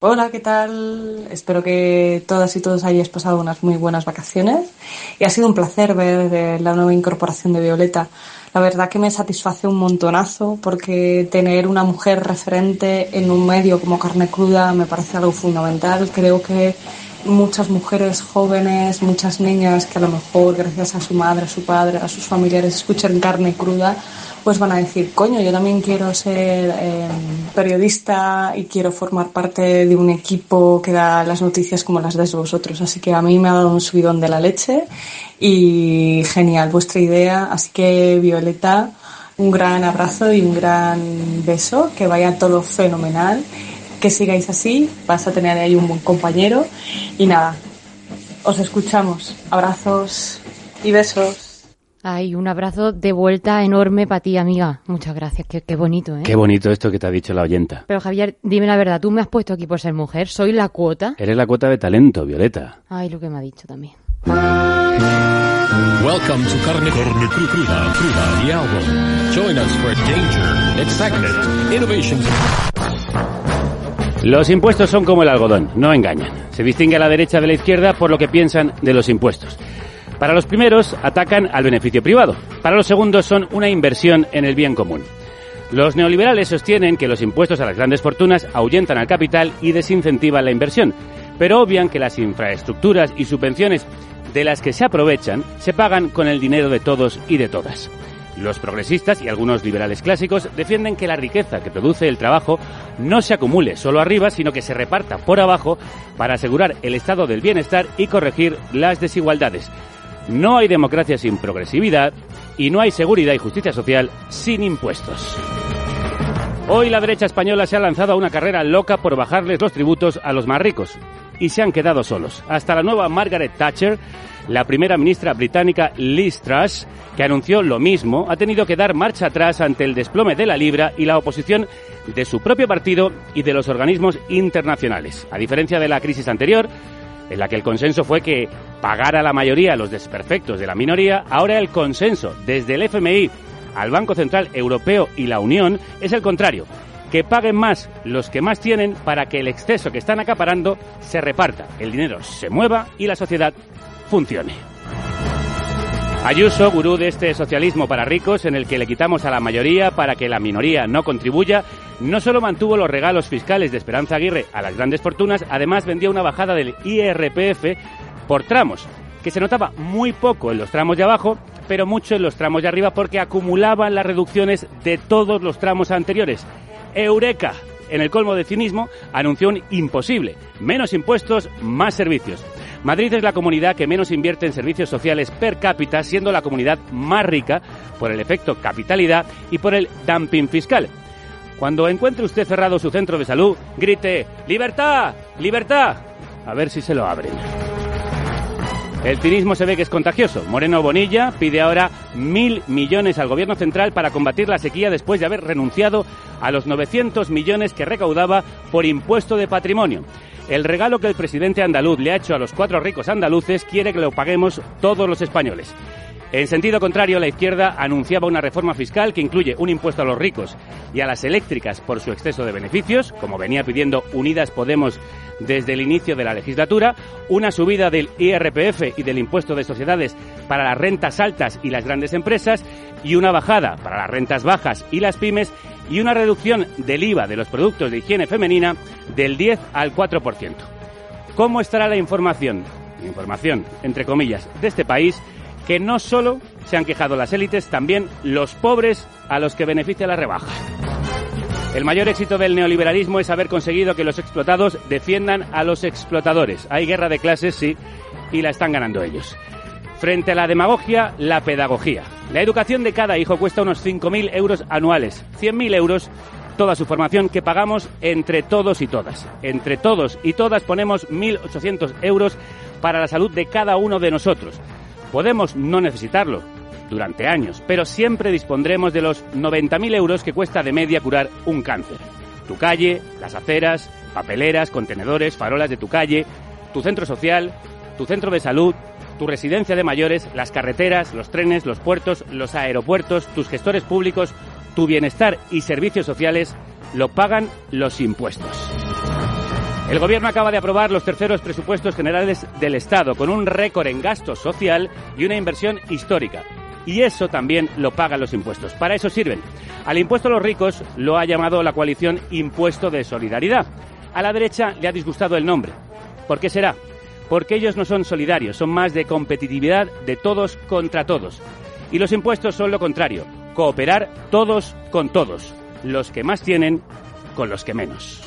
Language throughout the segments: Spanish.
Hola, ¿qué tal? Espero que todas y todos hayáis pasado unas muy buenas vacaciones y ha sido un placer ver eh, la nueva incorporación de Violeta. La verdad que me satisface un montonazo porque tener una mujer referente en un medio como carne cruda me parece algo fundamental. Creo que muchas mujeres jóvenes, muchas niñas que a lo mejor gracias a su madre, a su padre, a sus familiares escuchan carne cruda, pues van a decir, coño, yo también quiero ser eh, periodista y quiero formar parte de un equipo que da las noticias como las dais vosotros. Así que a mí me ha dado un subidón de la leche y genial vuestra idea. Así que Violeta, un gran abrazo y un gran beso, que vaya todo fenomenal, que sigáis así, vas a tener ahí un buen compañero y nada, os escuchamos. Abrazos y besos. Ay, un abrazo de vuelta enorme para ti, amiga. Muchas gracias. Qué, bonito, ¿eh? Qué bonito esto que te ha dicho la oyenta. Pero Javier, dime la verdad, tú me has puesto aquí por ser mujer. ¿Soy la cuota? Eres la cuota de talento, Violeta. Ay, lo que me ha dicho también. Welcome to Carne, Carne Cruda, Cruda, the album. Join us for danger, excitement, innovation. Los impuestos son como el algodón, no engañan. Se distingue a la derecha de la izquierda por lo que piensan de los impuestos. Para los primeros, atacan al beneficio privado. Para los segundos, son una inversión en el bien común. Los neoliberales sostienen que los impuestos a las grandes fortunas ahuyentan al capital y desincentivan la inversión, pero obvian que las infraestructuras y subvenciones de las que se aprovechan se pagan con el dinero de todos y de todas. Los progresistas y algunos liberales clásicos defienden que la riqueza que produce el trabajo no se acumule solo arriba, sino que se reparta por abajo para asegurar el estado del bienestar y corregir las desigualdades. No hay democracia sin progresividad y no hay seguridad y justicia social sin impuestos. Hoy la derecha española se ha lanzado a una carrera loca por bajarles los tributos a los más ricos y se han quedado solos. Hasta la nueva Margaret Thatcher, la primera ministra británica Liz Truss, que anunció lo mismo, ha tenido que dar marcha atrás ante el desplome de la libra y la oposición de su propio partido y de los organismos internacionales. A diferencia de la crisis anterior, en la que el consenso fue que pagara la mayoría los desperfectos de la minoría, ahora el consenso desde el FMI al Banco Central Europeo y la Unión es el contrario, que paguen más los que más tienen para que el exceso que están acaparando se reparta, el dinero se mueva y la sociedad funcione. Ayuso, gurú de este socialismo para ricos en el que le quitamos a la mayoría para que la minoría no contribuya, no solo mantuvo los regalos fiscales de Esperanza Aguirre a las grandes fortunas, además vendió una bajada del IRPF por tramos, que se notaba muy poco en los tramos de abajo, pero mucho en los tramos de arriba porque acumulaban las reducciones de todos los tramos anteriores. Eureka, en el colmo de cinismo, anunció un imposible. Menos impuestos, más servicios. Madrid es la comunidad que menos invierte en servicios sociales per cápita, siendo la comunidad más rica por el efecto capitalidad y por el dumping fiscal. Cuando encuentre usted cerrado su centro de salud, grite ¡Libertad! ¡Libertad! A ver si se lo abren. El cinismo se ve que es contagioso. Moreno Bonilla pide ahora mil millones al gobierno central para combatir la sequía después de haber renunciado a los 900 millones que recaudaba por impuesto de patrimonio. El regalo que el presidente andaluz le ha hecho a los cuatro ricos andaluces quiere que lo paguemos todos los españoles. En sentido contrario, la izquierda anunciaba una reforma fiscal que incluye un impuesto a los ricos y a las eléctricas por su exceso de beneficios, como venía pidiendo Unidas Podemos desde el inicio de la legislatura, una subida del IRPF y del impuesto de sociedades para las rentas altas y las grandes empresas y una bajada para las rentas bajas y las pymes y una reducción del IVA de los productos de higiene femenina del 10 al 4%. ¿Cómo estará la información? Información, entre comillas, de este país que no solo se han quejado las élites, también los pobres a los que beneficia la rebaja. El mayor éxito del neoliberalismo es haber conseguido que los explotados defiendan a los explotadores. Hay guerra de clases, sí, y la están ganando ellos. Frente a la demagogia, la pedagogía. La educación de cada hijo cuesta unos 5.000 euros anuales, 100.000 euros toda su formación que pagamos entre todos y todas. Entre todos y todas ponemos 1.800 euros para la salud de cada uno de nosotros. Podemos no necesitarlo durante años, pero siempre dispondremos de los 90.000 euros que cuesta de media curar un cáncer. Tu calle, las aceras, papeleras, contenedores, farolas de tu calle, tu centro social, tu centro de salud, tu residencia de mayores, las carreteras, los trenes, los puertos, los aeropuertos, tus gestores públicos, tu bienestar y servicios sociales lo pagan los impuestos. El Gobierno acaba de aprobar los terceros presupuestos generales del Estado, con un récord en gasto social y una inversión histórica. Y eso también lo pagan los impuestos. Para eso sirven. Al impuesto a los ricos lo ha llamado la coalición Impuesto de Solidaridad. A la derecha le ha disgustado el nombre. ¿Por qué será? Porque ellos no son solidarios, son más de competitividad de todos contra todos. Y los impuestos son lo contrario, cooperar todos con todos, los que más tienen con los que menos.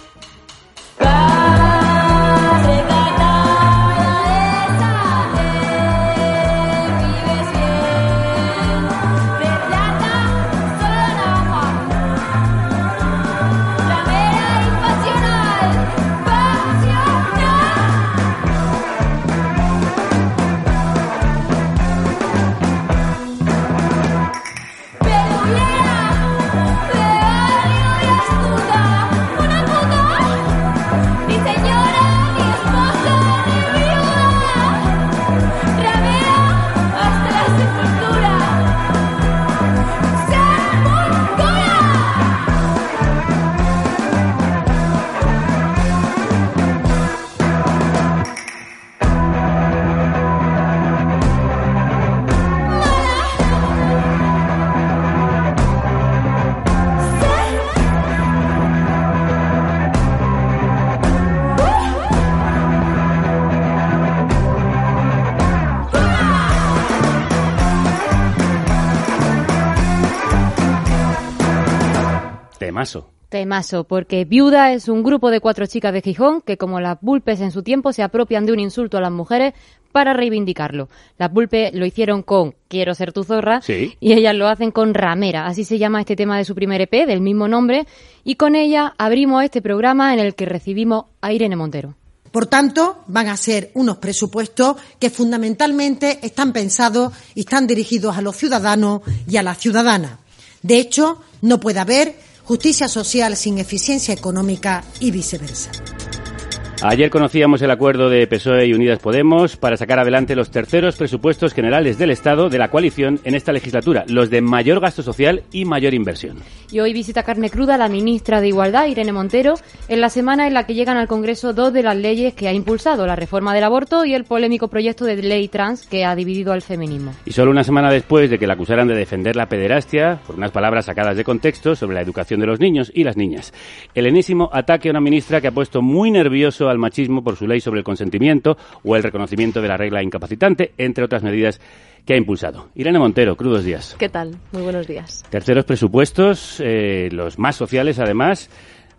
Temazo. Temazo, porque Viuda es un grupo de cuatro chicas de Gijón que, como las Bulpes en su tiempo, se apropian de un insulto a las mujeres para reivindicarlo. Las Bulpes lo hicieron con Quiero ser tu zorra Sí. y ellas lo hacen con Ramera, así se llama este tema de su primer EP, del mismo nombre, y con ella abrimos este programa en el que recibimos a Irene Montero. Por tanto, van a ser unos presupuestos que fundamentalmente están pensados y están dirigidos a los ciudadanos y a las ciudadanas. De hecho, no puede haber justicia social sin eficiencia económica y viceversa. Ayer conocíamos el acuerdo de PSOE y Unidas Podemos para sacar adelante los terceros presupuestos generales del Estado de la coalición en esta legislatura, los de mayor gasto social y mayor inversión. Y hoy visita carne cruda la ministra de Igualdad, Irene Montero, en la semana en la que llegan al Congreso dos de las leyes que ha impulsado, la reforma del aborto y el polémico proyecto de ley trans que ha dividido al feminismo. Y solo una semana después de que la acusaran de defender la pederastia, por unas palabras sacadas de contexto sobre la educación de los niños y las niñas. El enésimo ataque a una ministra que ha puesto muy nervioso al machismo por su ley sobre el consentimiento o el reconocimiento de la regla incapacitante, entre otras medidas que ha impulsado. Irene Montero, crudos días. ¿Qué tal? Muy buenos días. Terceros presupuestos, eh, los más sociales además,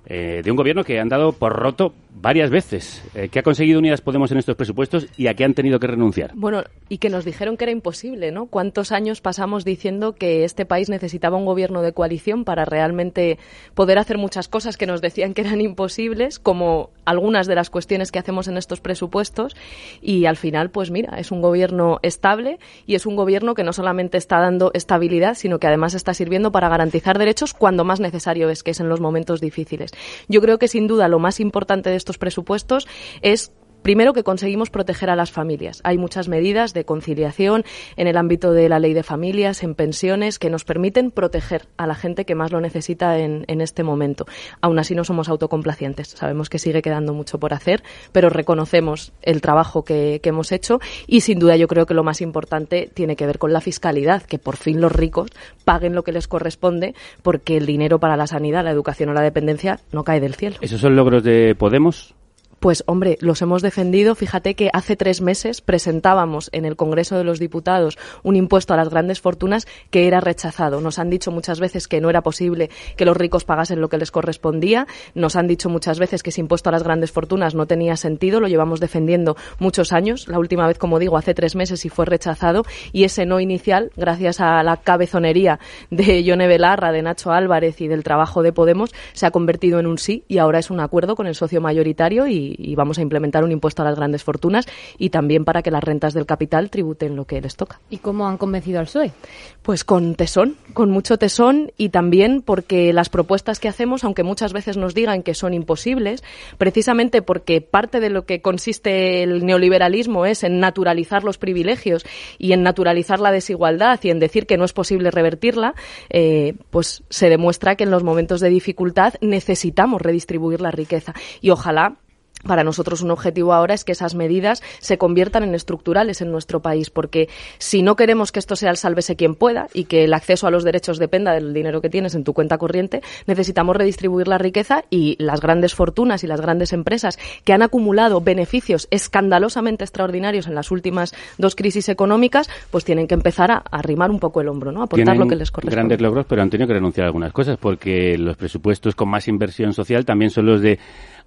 eh, de un gobierno que han dado por roto varias veces. Eh, ¿Qué ha conseguido Unidas Podemos en estos presupuestos y a qué han tenido que renunciar? Bueno, y que nos dijeron que era imposible, ¿no? ¿Cuántos años pasamos diciendo que este país necesitaba un gobierno de coalición para realmente poder hacer muchas cosas que nos decían que eran imposibles, como algunas de las cuestiones que hacemos en estos presupuestos? Y al final, pues mira, es un gobierno estable y es un gobierno que no solamente está dando estabilidad, sino que además está sirviendo para garantizar derechos cuando más necesario es, que es en los momentos difíciles. Yo creo que sin duda lo más importante de estos presupuestos es Primero que conseguimos proteger a las familias. Hay muchas medidas de conciliación en el ámbito de la ley de familias, en pensiones, que nos permiten proteger a la gente que más lo necesita en, este momento. Aún así no somos autocomplacientes. Sabemos que sigue quedando mucho por hacer, pero reconocemos el trabajo que, que hemos hecho y sin duda yo creo que lo más importante tiene que ver con la fiscalidad, que por fin los ricos paguen lo que les corresponde porque el dinero para la sanidad, la educación o la dependencia no cae del cielo. ¿Esos son logros de Podemos? Pues hombre, los hemos defendido. Fíjate que hace tres meses presentábamos en el Congreso de los Diputados un impuesto a las grandes fortunas que era rechazado. Nos han dicho muchas veces que no era posible que los ricos pagasen lo que les correspondía. Nos han dicho muchas veces que ese impuesto a las grandes fortunas no tenía sentido. Lo llevamos defendiendo muchos años. La última vez, como digo, hace tres meses y fue rechazado. Y ese no inicial, gracias a la cabezonería de Yone Belarra, de Nacho Álvarez y del trabajo de Podemos, se ha convertido en un sí y ahora es un acuerdo con el socio mayoritario y y, vamos a implementar un impuesto a las grandes fortunas y también para que las rentas del capital tributen lo que les toca. ¿Y cómo han convencido al PSOE? Pues con tesón, con mucho tesón y también porque las propuestas que hacemos, aunque muchas veces nos digan que son imposibles, precisamente porque parte de lo que consiste el neoliberalismo es en naturalizar los privilegios y en naturalizar la desigualdad y en decir que no es posible revertirla, eh, pues se demuestra que en los momentos de dificultad necesitamos redistribuir la riqueza. Y ojalá para nosotros un objetivo ahora es que esas medidas se conviertan en estructurales en nuestro país, porque si no queremos que esto sea el sálvese quien pueda y que el acceso a los derechos dependa del dinero que tienes en tu cuenta corriente, necesitamos redistribuir la riqueza y las grandes fortunas y las grandes empresas que han acumulado beneficios escandalosamente extraordinarios en las últimas dos crisis económicas, pues tienen que empezar a arrimar un poco el hombro, ¿no? A aportar lo que les corresponde. Grandes logros, pero han tenido que renunciar a algunas cosas, porque los presupuestos con más inversión social también son los de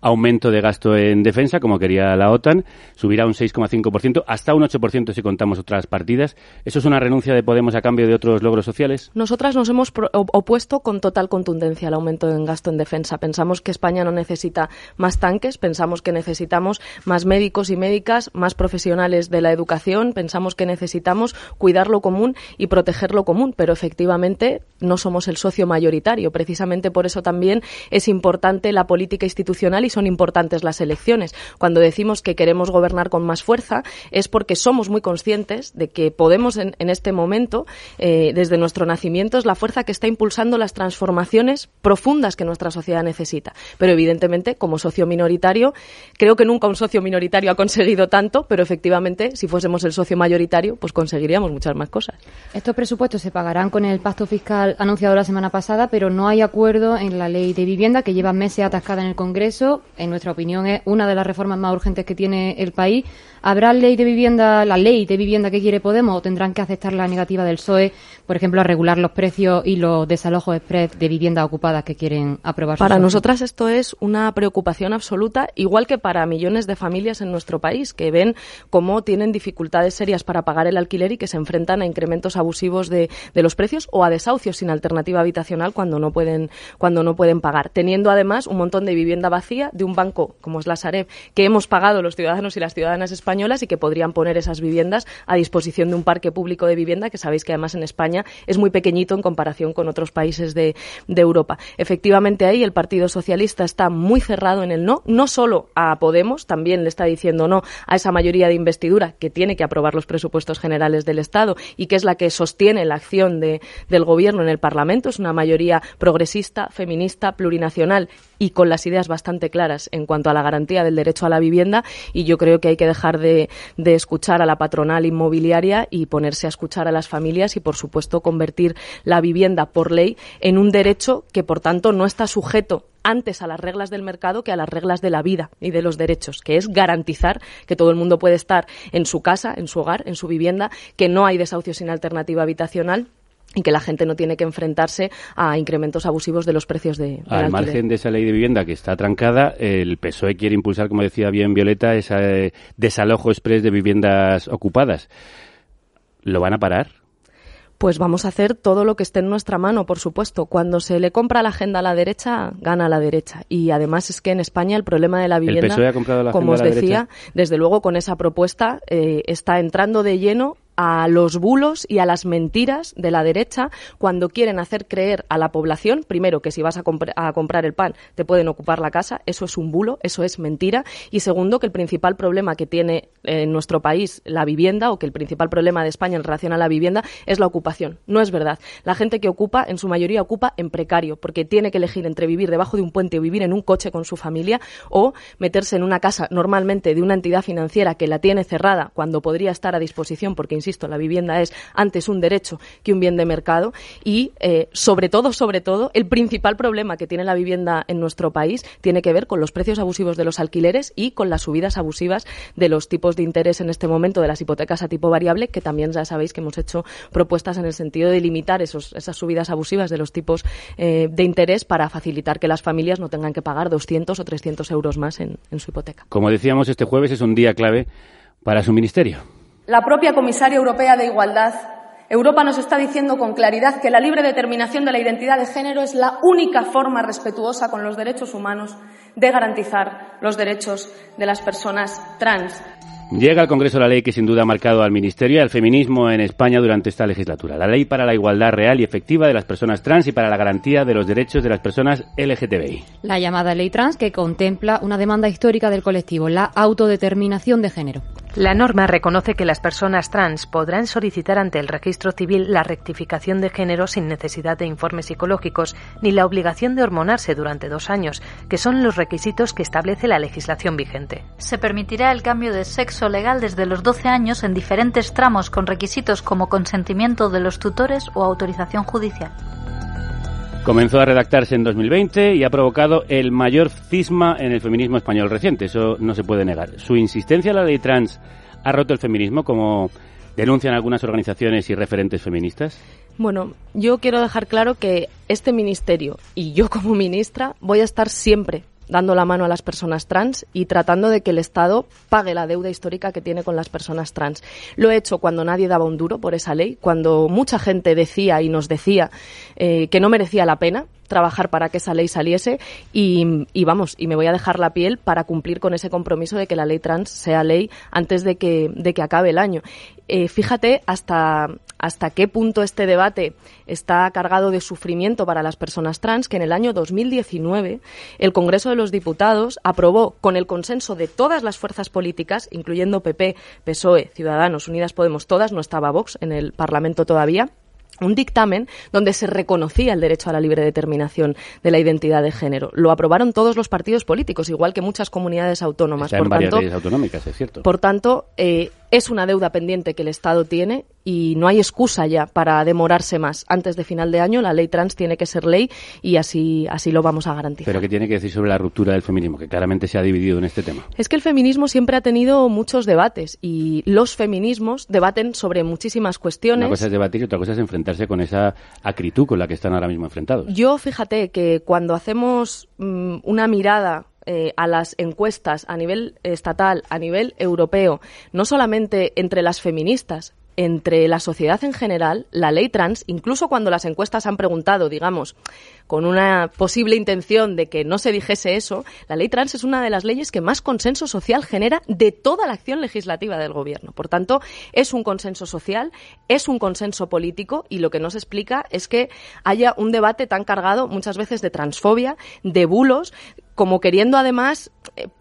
aumento de gasto en defensa, como quería la OTAN, subirá un 6,5%, hasta un 8% si contamos otras partidas. ¿Eso es una renuncia de Podemos a cambio de otros logros sociales? Nosotras nos hemos opuesto con total contundencia al aumento en gasto en defensa. Pensamos que España no necesita más tanques, pensamos que necesitamos más médicos y médicas, más profesionales de la educación, pensamos que necesitamos cuidar lo común y proteger lo común, pero efectivamente no somos el socio mayoritario. Precisamente por eso también es importante la política institucional y son importantes las elecciones. Cuando decimos que queremos gobernar con más fuerza es porque somos muy conscientes de que podemos en, este momento, eh, desde nuestro nacimiento, es la fuerza que está impulsando las transformaciones profundas que nuestra sociedad necesita. Pero evidentemente, como socio minoritario, creo que nunca un socio minoritario ha conseguido tanto, pero efectivamente, si fuésemos el socio mayoritario, pues conseguiríamos muchas más cosas. Estos presupuestos se pagarán con el pacto fiscal anunciado la semana pasada, pero no hay acuerdo en la ley de vivienda que lleva meses atascada en el Congreso en nuestra opinión, es una de las reformas más urgentes que tiene el país. ¿Habrá ley de vivienda, la ley de vivienda que quiere Podemos o tendrán que aceptar la negativa del PSOE, por ejemplo, a regular los precios y los desalojos express de viviendas ocupadas que quieren aprobar? Para nosotras esto es una preocupación absoluta, igual que para millones de familias en nuestro país, que ven cómo tienen dificultades serias para pagar el alquiler y que se enfrentan a incrementos abusivos de, de los precios o a desahucios sin alternativa habitacional cuando no pueden, cuando no pueden pagar, teniendo además un montón de vivienda vacía de un banco como es la Sareb, que hemos pagado los ciudadanos y las ciudadanas españolas y que podrían poner esas viviendas a disposición de un parque público de vivienda que sabéis que además en España es muy pequeñito en comparación con otros países de, de Europa. Efectivamente ahí el Partido Socialista está muy cerrado en el no, no solo a Podemos, también le está diciendo no a esa mayoría de investidura que tiene que aprobar los presupuestos generales del Estado y que es la que sostiene la acción de, del Gobierno en el Parlamento. Es una mayoría progresista, feminista, plurinacional y con las ideas bastante claras en cuanto a la garantía del derecho a la vivienda y yo creo que hay que dejar de, escuchar a la patronal inmobiliaria y ponerse a escuchar a las familias y, por supuesto, convertir la vivienda por ley en un derecho que, por tanto, no está sujeto antes a las reglas del mercado que a las reglas de la vida y de los derechos, que es garantizar que todo el mundo puede estar en su casa, en su hogar, en su vivienda, que no hay desahucio sin alternativa habitacional y que la gente no tiene que enfrentarse a incrementos abusivos de los precios de Al margen de esa ley de vivienda que está trancada, el PSOE quiere impulsar, como decía bien Violeta, ese desalojo express de viviendas ocupadas. ¿Lo van a parar? Pues vamos a hacer todo lo que esté en nuestra mano, por supuesto. Cuando se le compra la agenda a la derecha, gana la derecha. Y además es que en España el problema de la vivienda, e como os decía, desde luego con esa propuesta eh, está entrando de lleno a los bulos y a las mentiras de la derecha cuando quieren hacer creer a la población, primero, que si vas a, comprar el pan te pueden ocupar la casa, eso es un bulo, eso es mentira, y segundo, que el principal problema que tiene en nuestro país la vivienda o que el principal problema de España en relación a la vivienda es la ocupación. No es verdad. La gente que ocupa, en su mayoría, ocupa en precario, porque tiene que elegir entre vivir debajo de un puente o vivir en un coche con su familia o meterse en una casa normalmente de una entidad financiera que la tiene cerrada cuando podría estar a disposición porque insisto, la vivienda es antes un derecho que un bien de mercado y, eh, sobre todo, sobre todo, el principal problema que tiene la vivienda en nuestro país tiene que ver con los precios abusivos de los alquileres y con las subidas abusivas de los tipos de interés en este momento de las hipotecas a tipo variable, que también ya sabéis que hemos hecho propuestas en el sentido de limitar esos, esas subidas abusivas de los tipos eh, de interés para facilitar que las familias no tengan que pagar 200 o 300 euros más en su hipoteca. Como decíamos, este jueves es un día clave para su ministerio. La propia comisaria europea de Igualdad Europa nos está diciendo con claridad que la libre determinación de la identidad de género es la única forma respetuosa con los derechos humanos de garantizar los derechos de las personas trans. Llega al Congreso la ley que sin duda ha marcado al Ministerio y al feminismo en España durante esta legislatura. La ley para la igualdad real y efectiva de las personas trans y para la garantía de los derechos de las personas LGTBI. La llamada ley trans que contempla una demanda histórica del colectivo, la autodeterminación de género. La norma reconoce que las personas trans podrán solicitar ante el registro civil la rectificación de género sin necesidad de informes psicológicos ni la obligación de hormonarse durante dos años, que son los requisitos que establece la legislación vigente. Se permitirá el cambio de sexo legal desde los 12 años en diferentes tramos con requisitos como consentimiento de los tutores o autorización judicial. Comenzó a redactarse en 2020 y ha provocado el mayor cisma en el feminismo español reciente, eso no se puede negar. Su insistencia a la ley trans ha roto el feminismo, como denuncian algunas organizaciones y referentes feministas. Bueno, yo quiero dejar claro que este ministerio y yo como ministra voy a estar siempre dando la mano a las personas trans y tratando de que el Estado pague la deuda histórica que tiene con las personas trans. Lo he hecho cuando nadie daba un duro por esa ley, cuando mucha gente decía y nos decía eh, que no merecía la pena trabajar para que esa ley saliese y, y, vamos, y me voy a dejar la piel para cumplir con ese compromiso de que la ley trans sea ley antes de que, de que acabe el año. Eh, fíjate hasta, hasta qué punto este debate está cargado de sufrimiento para las personas trans, que en el año 2019 el Congreso de los Diputados aprobó con el consenso de todas las fuerzas políticas, incluyendo PP, PSOE, Ciudadanos, Unidas Podemos, todas, no estaba Vox en el Parlamento todavía, un dictamen donde se reconocía el derecho a la libre determinación de la identidad de género. Lo aprobaron todos los partidos políticos, igual que muchas comunidades autónomas. Está por en varias tanto, leyes autonómicas, es cierto. Por tanto, eh, es una deuda pendiente que el Estado tiene y no hay excusa ya para demorarse más. Antes de final de año la ley trans tiene que ser ley y así, así lo vamos a garantizar. Pero ¿qué tiene que decir sobre la ruptura del feminismo, que claramente se ha dividido en este tema? Es que el feminismo siempre ha tenido muchos debates y los feminismos debaten sobre muchísimas cuestiones. Una cosa es debatir y otra cosa es enfrentarse con esa acritud con la que están ahora mismo enfrentados. Yo fíjate que cuando hacemos mm, una mirada eh, a las encuestas a nivel estatal, a nivel europeo, no solamente entre las feministas, entre la sociedad en general, la ley trans, incluso cuando las encuestas han preguntado, digamos, con una posible intención de que no se dijese eso, la ley trans es una de las leyes que más consenso social genera de toda la acción legislativa del gobierno. Por tanto, es un consenso social, es un consenso político y lo que nos explica es que haya un debate tan cargado muchas veces de transfobia, de bulos, como queriendo además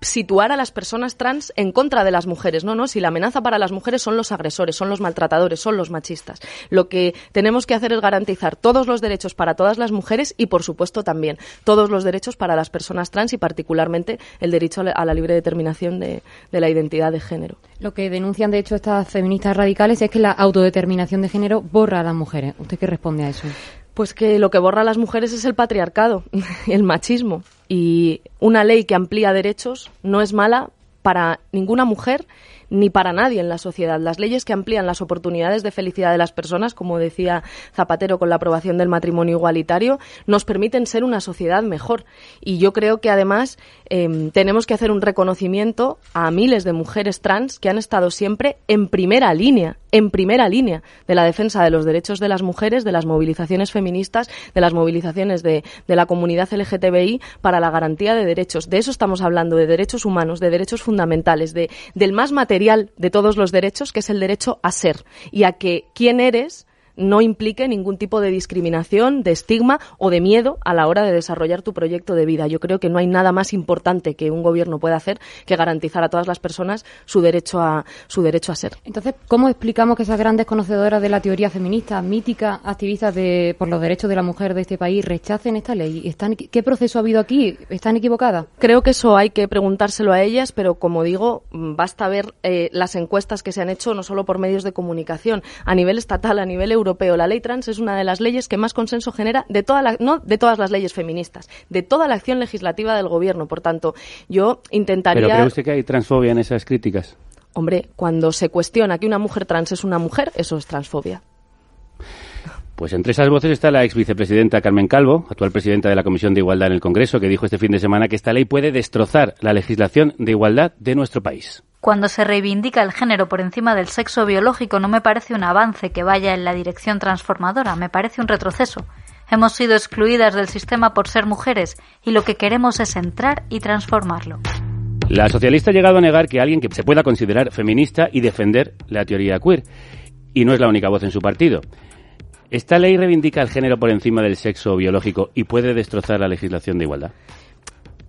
situar a las personas trans en contra de las mujeres. No, no, si la amenaza para las mujeres son los agresores, son los maltratadores, son los machistas. Lo que tenemos que hacer es garantizar todos los derechos para todas las mujeres y, por supuesto, también todos los derechos para las personas trans y, particularmente, el derecho a la libre determinación de, de la identidad de género. Lo que denuncian, de hecho, estas feministas radicales es que la autodeterminación de género borra a las mujeres. ¿Usted qué responde a eso? Pues que lo que borra a las mujeres es el patriarcado, el machismo. Y una ley que amplía derechos no es mala para ninguna mujer ni para nadie en la sociedad. Las leyes que amplían las oportunidades de felicidad de las personas, como decía Zapatero con la aprobación del matrimonio igualitario, nos permiten ser una sociedad mejor. Y yo creo que además eh, tenemos que hacer un reconocimiento a miles de mujeres trans que han estado siempre en primera línea, en primera línea de la defensa de los derechos de las mujeres, de las movilizaciones feministas, de las movilizaciones de, de la comunidad LGTBI para la garantía de derechos. De eso estamos hablando, de derechos humanos, de derechos fundamentales, de, del más material de todos los derechos, que es el derecho a ser y a que quién eres no implique ningún tipo de discriminación, de estigma o de miedo a la hora de desarrollar tu proyecto de vida. Yo creo que no hay nada más importante que un gobierno pueda hacer que garantizar a todas las personas su derecho a su derecho a ser. Entonces, ¿cómo explicamos que esas grandes conocedoras de la teoría feminista, míticas activistas de, por los derechos de la mujer de este país, rechacen esta ley? ¿Están, ¿Qué proceso ha habido aquí? ¿Están equivocadas? Creo que eso hay que preguntárselo a ellas, pero como digo, basta ver eh, las encuestas que se han hecho no solo por medios de comunicación, a nivel estatal, a nivel europeo europeo, la ley trans es una de las leyes que más consenso genera de toda la, no de todas las leyes feministas, de toda la acción legislativa del gobierno. Por tanto, yo intentaría. ¿Pero cree usted que hay transfobia en esas críticas? Hombre, cuando se cuestiona que una mujer trans es una mujer, eso es transfobia. Pues entre esas voces está la ex vicepresidenta Carmen Calvo, actual presidenta de la Comisión de Igualdad en el Congreso, que dijo este fin de semana que esta ley puede destrozar la legislación de igualdad de nuestro país. Cuando se reivindica el género por encima del sexo biológico no me parece un avance que vaya en la dirección transformadora, me parece un retroceso. Hemos sido excluidas del sistema por ser mujeres y lo que queremos es entrar y transformarlo. La socialista ha llegado a negar que alguien que se pueda considerar feminista y defender la teoría queer. Y no es la única voz en su partido. ¿Esta ley reivindica el género por encima del sexo biológico y puede destrozar la legislación de igualdad?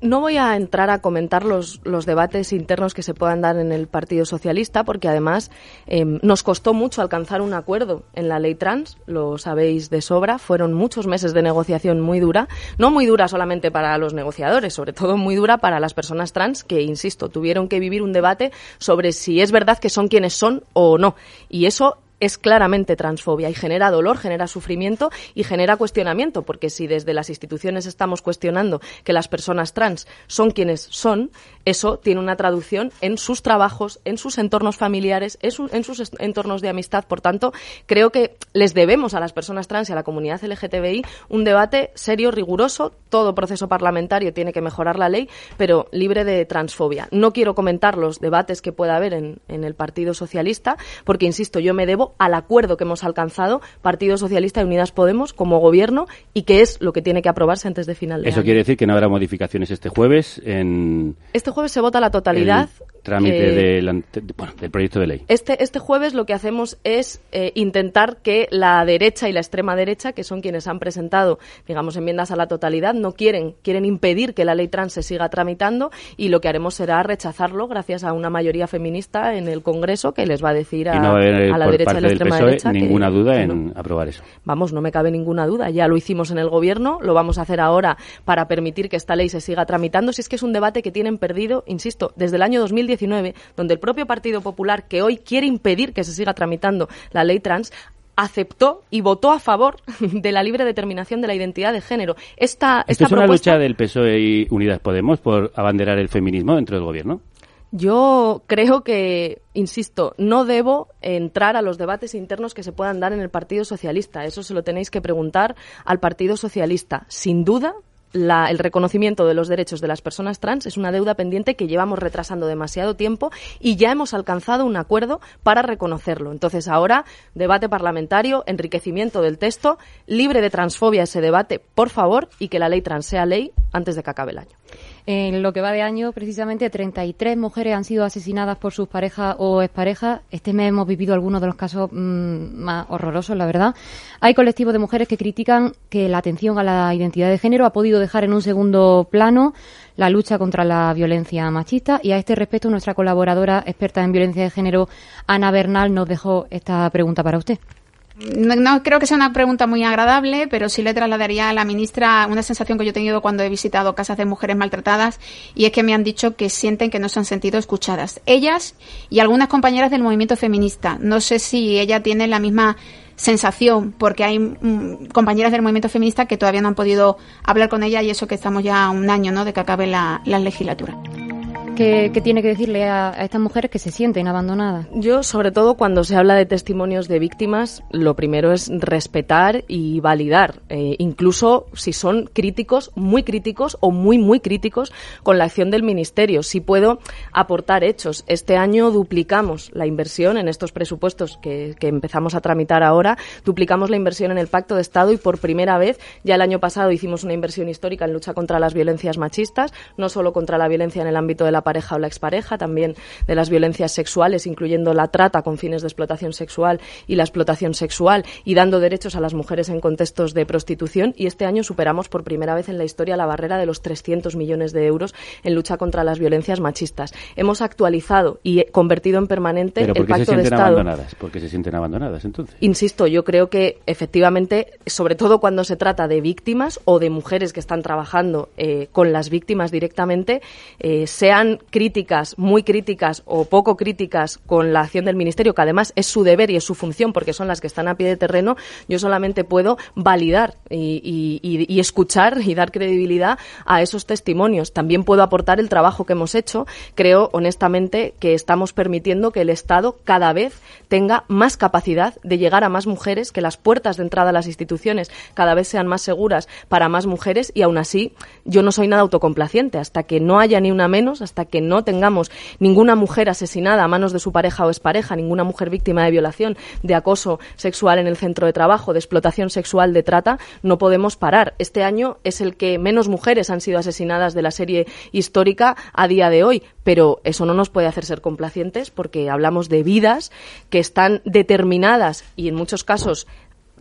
No voy a entrar a comentar los, los, debates internos que se puedan dar en el Partido Socialista, porque además eh, nos costó mucho alcanzar un acuerdo en la ley trans, lo sabéis de sobra. Fueron muchos meses de negociación muy dura, no muy dura solamente para los negociadores, sobre todo muy dura para las personas trans que, insisto, tuvieron que vivir un debate sobre si es verdad que son quienes son o no. Y eso es claramente transfobia y genera dolor, genera sufrimiento y genera cuestionamiento, porque si desde las instituciones estamos cuestionando que las personas trans son quienes son, eso tiene una traducción en sus trabajos, en sus entornos familiares, en sus entornos de amistad. Por tanto, creo que les debemos a las personas trans y a la comunidad LGTBI un debate serio, riguroso. Todo proceso parlamentario tiene que mejorar la ley, pero libre de transfobia. No quiero comentar los debates que pueda haber en, en el Partido Socialista, porque, insisto, yo me debo al acuerdo que hemos alcanzado Partido Socialista y Unidas Podemos como gobierno y que es lo que tiene que aprobarse antes de final de Eso quiere decir que no habrá modificaciones este jueves en... Este jueves se vota la totalidad. Trámite del, proyecto de ley. Este, este jueves lo que hacemos es eh, intentar que la derecha y la extrema derecha, que son quienes han presentado, digamos, enmiendas a la totalidad, no quieren, quieren impedir que la ley trans se siga tramitando y lo que haremos será rechazarlo gracias a una mayoría feminista en el Congreso que les va a decir a, la derecha y la extrema PSOE, derecha. ninguna duda en aprobar eso. Vamos, no me cabe ninguna duda. Ya lo hicimos en el Gobierno, lo vamos a hacer ahora para permitir que esta ley se siga tramitando. Si es que es un debate que tienen perdido, insisto, desde el año 2019, donde el propio Partido Popular, que hoy quiere impedir que se siga tramitando la ley trans, aceptó y votó a favor de la libre determinación de la identidad de género. Esta, ¿Esto es una lucha del PSOE y Unidas Podemos por abanderar el feminismo dentro del gobierno? Yo creo que, insisto, no debo entrar a los debates internos que se puedan dar en el Partido Socialista. Eso se lo tenéis que preguntar al Partido Socialista. Sin duda, la, el reconocimiento de los derechos de las personas trans es una deuda pendiente que llevamos retrasando demasiado tiempo y ya hemos alcanzado un acuerdo para reconocerlo. Entonces, ahora, debate parlamentario, enriquecimiento del texto, libre de transfobia ese debate, por favor, y que la ley trans sea ley antes de que acabe el año. En lo que va de año, precisamente 33 mujeres han sido asesinadas por sus parejas o exparejas. Este mes hemos vivido algunos de los casos mmm, más horrorosos, la verdad. Hay colectivos de mujeres que critican que la atención a la identidad de género ha podido dejar en un segundo plano la lucha contra la violencia machista. Y a este respecto, nuestra colaboradora experta en violencia de género, Ana Bernal, nos dejó esta pregunta para usted. No, creo que sea una pregunta muy agradable, pero sí le trasladaría a la ministra una sensación que yo he tenido cuando he visitado casas de mujeres maltratadas y es que me han dicho que sienten que no se han sentido escuchadas. Ellas y algunas compañeras del movimiento feminista. No sé si ella tiene la misma sensación, porque hay mm, compañeras del movimiento feminista que todavía no han podido hablar con ella y eso que estamos ya un año ¿no? de que acabe la legislatura. ¿Qué, ¿Qué, tiene que decirle a, estas mujeres que se sienten abandonadas? Yo, sobre todo, cuando se habla de testimonios de víctimas, lo primero es respetar y validar, eh, incluso si son críticos, muy críticos o muy, muy críticos con la acción del Ministerio. Si puedo aportar hechos. Este año duplicamos la inversión en estos presupuestos que empezamos a tramitar ahora, duplicamos la inversión en el Pacto de Estado y por primera vez, ya el año pasado hicimos una inversión histórica en lucha contra las violencias machistas, no solo contra la violencia en el ámbito de la pareja o la expareja, también de las violencias sexuales, incluyendo la trata con fines de explotación sexual y la explotación sexual, y dando derechos a las mujeres en contextos de prostitución. Y este año superamos por primera vez en la historia la barrera de los 300 millones de euros en lucha contra las violencias machistas. Hemos actualizado y convertido en permanente ¿Pero el pacto se de Estado. Abandonadas? ¿Por qué se sienten abandonadas entonces? Insisto, yo creo que efectivamente, sobre todo cuando se trata de víctimas o de mujeres que están trabajando eh, con las víctimas directamente, eh, críticas, muy críticas o poco críticas con la acción del Ministerio, que además es su deber y es su función porque son las que están a pie de terreno, yo solamente puedo validar y, y, y escuchar y dar credibilidad a esos testimonios. También puedo aportar el trabajo que hemos hecho. Creo, honestamente, que estamos permitiendo que el Estado cada vez tenga más capacidad de llegar a más mujeres, que las puertas de entrada a las instituciones cada vez sean más seguras para más mujeres y aún así yo no soy nada autocomplaciente. Hasta que no haya ni una menos, hasta que no tengamos ninguna mujer asesinada a manos de su pareja o expareja, ninguna mujer víctima de violación, de acoso sexual en el centro de trabajo, de explotación sexual, de trata, no podemos parar. Este año es el que menos mujeres han sido asesinadas de la serie histórica a día de hoy, pero eso no nos puede hacer ser complacientes porque hablamos de vidas que están determinadas y en muchos casos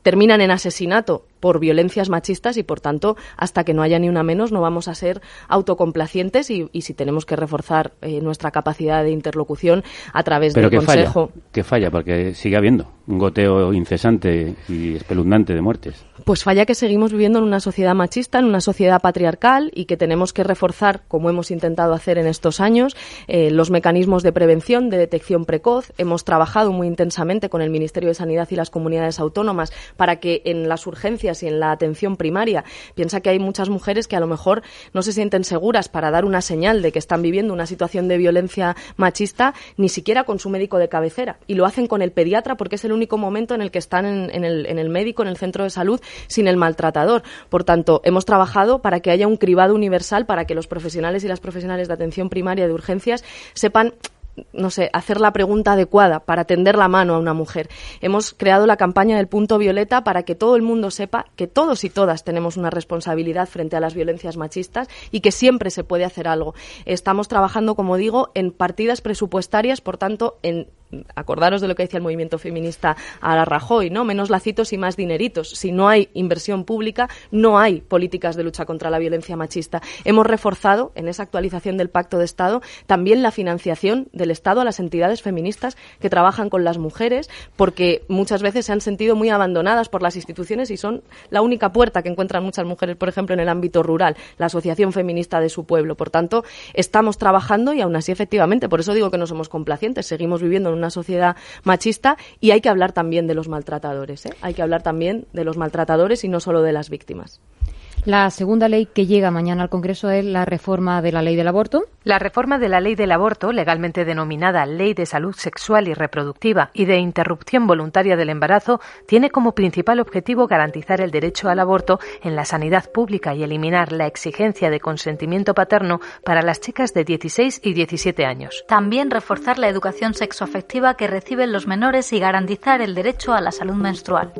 terminan en asesinato por violencias machistas y, por tanto, hasta que no haya ni una menos, no vamos a ser autocomplacientes y, si tenemos que reforzar eh, nuestra capacidad de interlocución a través Pero del que Consejo. Falla, que falla, porque sigue habiendo un goteo incesante y espeluznante de muertes. Pues falla que seguimos viviendo en una sociedad machista, en una sociedad patriarcal y que tenemos que reforzar, como hemos intentado hacer en estos años, eh, los mecanismos de prevención, de detección precoz. Hemos trabajado muy intensamente con el Ministerio de Sanidad y las comunidades autónomas para que en las urgencias y en la atención primaria piensa que hay muchas mujeres que a lo mejor no se sienten seguras para dar una señal de que están viviendo una situación de violencia machista, ni siquiera con su médico de cabecera. Y lo hacen con el pediatra porque es el único momento en el que están en, el médico, en el centro de salud, sin el maltratador. Por tanto, hemos trabajado para que haya un cribado universal para que los profesionales y las profesionales de atención primaria de urgencias sepan no sé, hacer la pregunta adecuada para tender la mano a una mujer. Hemos creado la campaña del punto violeta para que todo el mundo sepa que todos y todas tenemos una responsabilidad frente a las violencias machistas y que siempre se puede hacer algo. Estamos trabajando, como digo, en partidas presupuestarias, por tanto, en acordaros de lo que decía el movimiento feminista a la Rajoy, ¿no? Menos lacitos y más dineritos. Si no hay inversión pública, no hay políticas de lucha contra la violencia machista. Hemos reforzado en esa actualización del Pacto de Estado también la financiación del Estado a las entidades feministas que trabajan con las mujeres, porque muchas veces se han sentido muy abandonadas por las instituciones y son la única puerta que encuentran muchas mujeres, por ejemplo, en el ámbito rural, la Asociación Feminista de su pueblo. Por tanto, estamos trabajando y aún así, efectivamente, por eso digo que no somos complacientes, seguimos viviendo en una sociedad machista y hay que hablar también de los maltratadores. ¿eh? Hay que hablar también de los maltratadores y no solo de las víctimas. La segunda ley que llega mañana al Congreso es la reforma de la ley del aborto. La reforma de la ley del aborto, legalmente denominada Ley de Salud Sexual y Reproductiva y de Interrupción Voluntaria del Embarazo, tiene como principal objetivo garantizar el derecho al aborto en la sanidad pública y eliminar la exigencia de consentimiento paterno para las chicas de 16 y 17 años. También reforzar la educación sexoafectiva que reciben los menores y garantizar el derecho a la salud menstrual.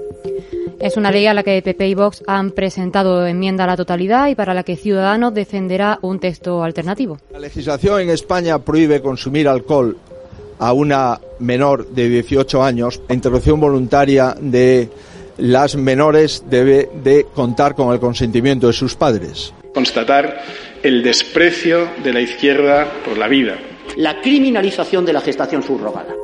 Es una ley a la que PP y Vox han presentado enmienda a la totalidad y para la que Ciudadanos defenderá un texto alternativo. La legislación en España prohíbe consumir alcohol a una menor de 18 años. La interrupción voluntaria de las menores debe de contar con el consentimiento de sus padres. Constatar el desprecio de la izquierda por la vida. La criminalización de la gestación subrogada.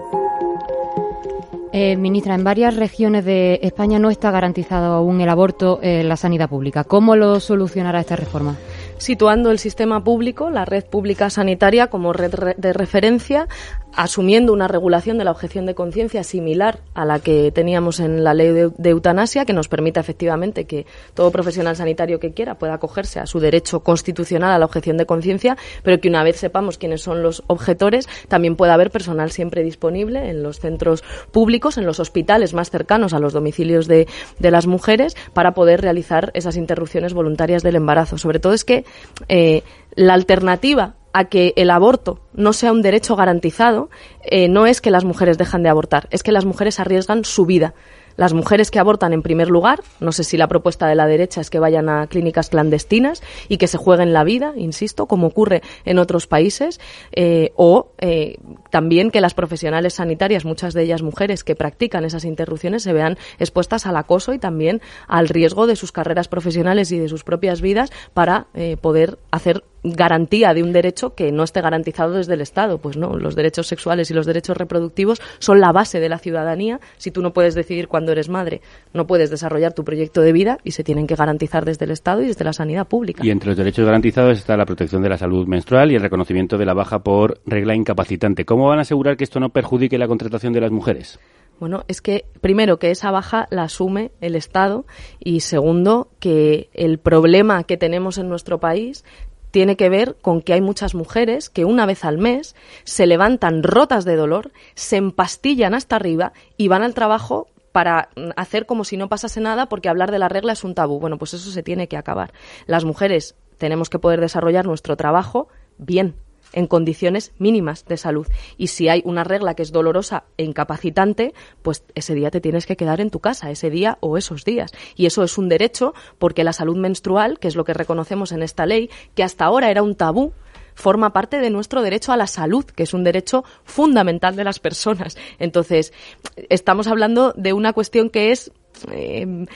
Eh, ministra, en varias regiones de España no está garantizado aún el aborto en la sanidad pública. ¿Cómo lo solucionará esta reforma? situando el sistema público, la red pública sanitaria, como red de referencia, asumiendo una regulación de la objeción de conciencia similar a la que teníamos en la ley de, eutanasia, que nos permita efectivamente que todo profesional sanitario que quiera pueda acogerse a su derecho constitucional a la objeción de conciencia, pero que una vez sepamos quiénes son los objetores, también pueda haber personal siempre disponible en los centros públicos, en los hospitales más cercanos a los domicilios de, de las mujeres, para poder realizar esas interrupciones voluntarias del embarazo. Sobre todo es que eh, la alternativa a que el aborto no sea un derecho garantizado eh, no es que las mujeres dejan de abortar, es que las mujeres arriesgan su vida. Las mujeres que abortan en primer lugar, no sé si la propuesta de la derecha es que vayan a clínicas clandestinas y que se jueguen la vida, insisto, como ocurre en otros países, eh, o eh, también que las profesionales sanitarias, muchas de ellas mujeres que practican esas interrupciones, se vean expuestas al acoso y también al riesgo de sus carreras profesionales y de sus propias vidas para poder hacer garantía de un derecho que no esté garantizado desde el Estado. Pues no, los derechos sexuales y los derechos reproductivos son la base de la ciudadanía. Si tú no puedes decidir cuando eres madre, no puedes desarrollar tu proyecto de vida y se tienen que garantizar desde el Estado y desde la sanidad pública. Y entre los derechos garantizados está la protección de la salud menstrual y el reconocimiento de la baja por regla incapacitante. ¿Cómo van a asegurar que esto no perjudique la contratación de las mujeres? Bueno, es que primero que esa baja la asume el Estado y segundo que el problema que tenemos en nuestro país tiene que ver con que hay muchas mujeres que una vez al mes se levantan rotas de dolor, se empastillan hasta arriba y van al trabajo para hacer como si no pasase nada porque hablar de la regla es un tabú. Bueno, pues eso se tiene que acabar. Las mujeres tenemos que poder desarrollar nuestro trabajo bien, en condiciones mínimas de salud. Y si hay una regla que es dolorosa e incapacitante, pues ese día te tienes que quedar en tu casa, ese día o esos días. Y eso es un derecho porque la salud menstrual, que es lo que reconocemos en esta ley, que hasta ahora era un tabú, forma parte de nuestro derecho a la salud, que es un derecho fundamental de las personas. Entonces, estamos hablando de una cuestión que es eh,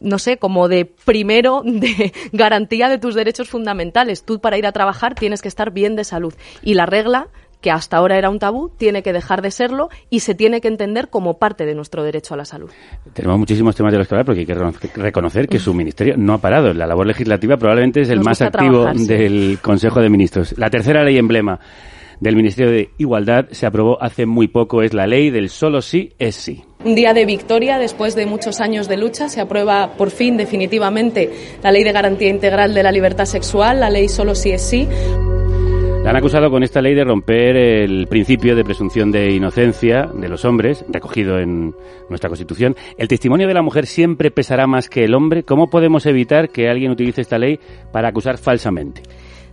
no sé, como de primero de garantía de tus derechos fundamentales. Tú para ir a trabajar tienes que estar bien de salud. Y la regla que hasta ahora era un tabú, tiene que dejar de serlo y se tiene que entender como parte de nuestro derecho a la salud. Tenemos muchísimos temas de los que hablar porque hay que reconocer que su ministerio no ha parado. La labor legislativa probablemente es el más activo del Consejo de Ministros. La tercera ley emblema del Ministerio de Igualdad se aprobó hace muy poco, es la ley del solo sí es sí. Un día de victoria después de muchos años de lucha. Se aprueba por fin definitivamente la ley de garantía integral de la libertad sexual, la ley solo sí es sí. La han acusado con esta ley de romper el principio de presunción de inocencia de los hombres, recogido en nuestra Constitución. El testimonio de la mujer siempre pesará más que el hombre. ¿Cómo podemos evitar que alguien utilice esta ley para acusar falsamente?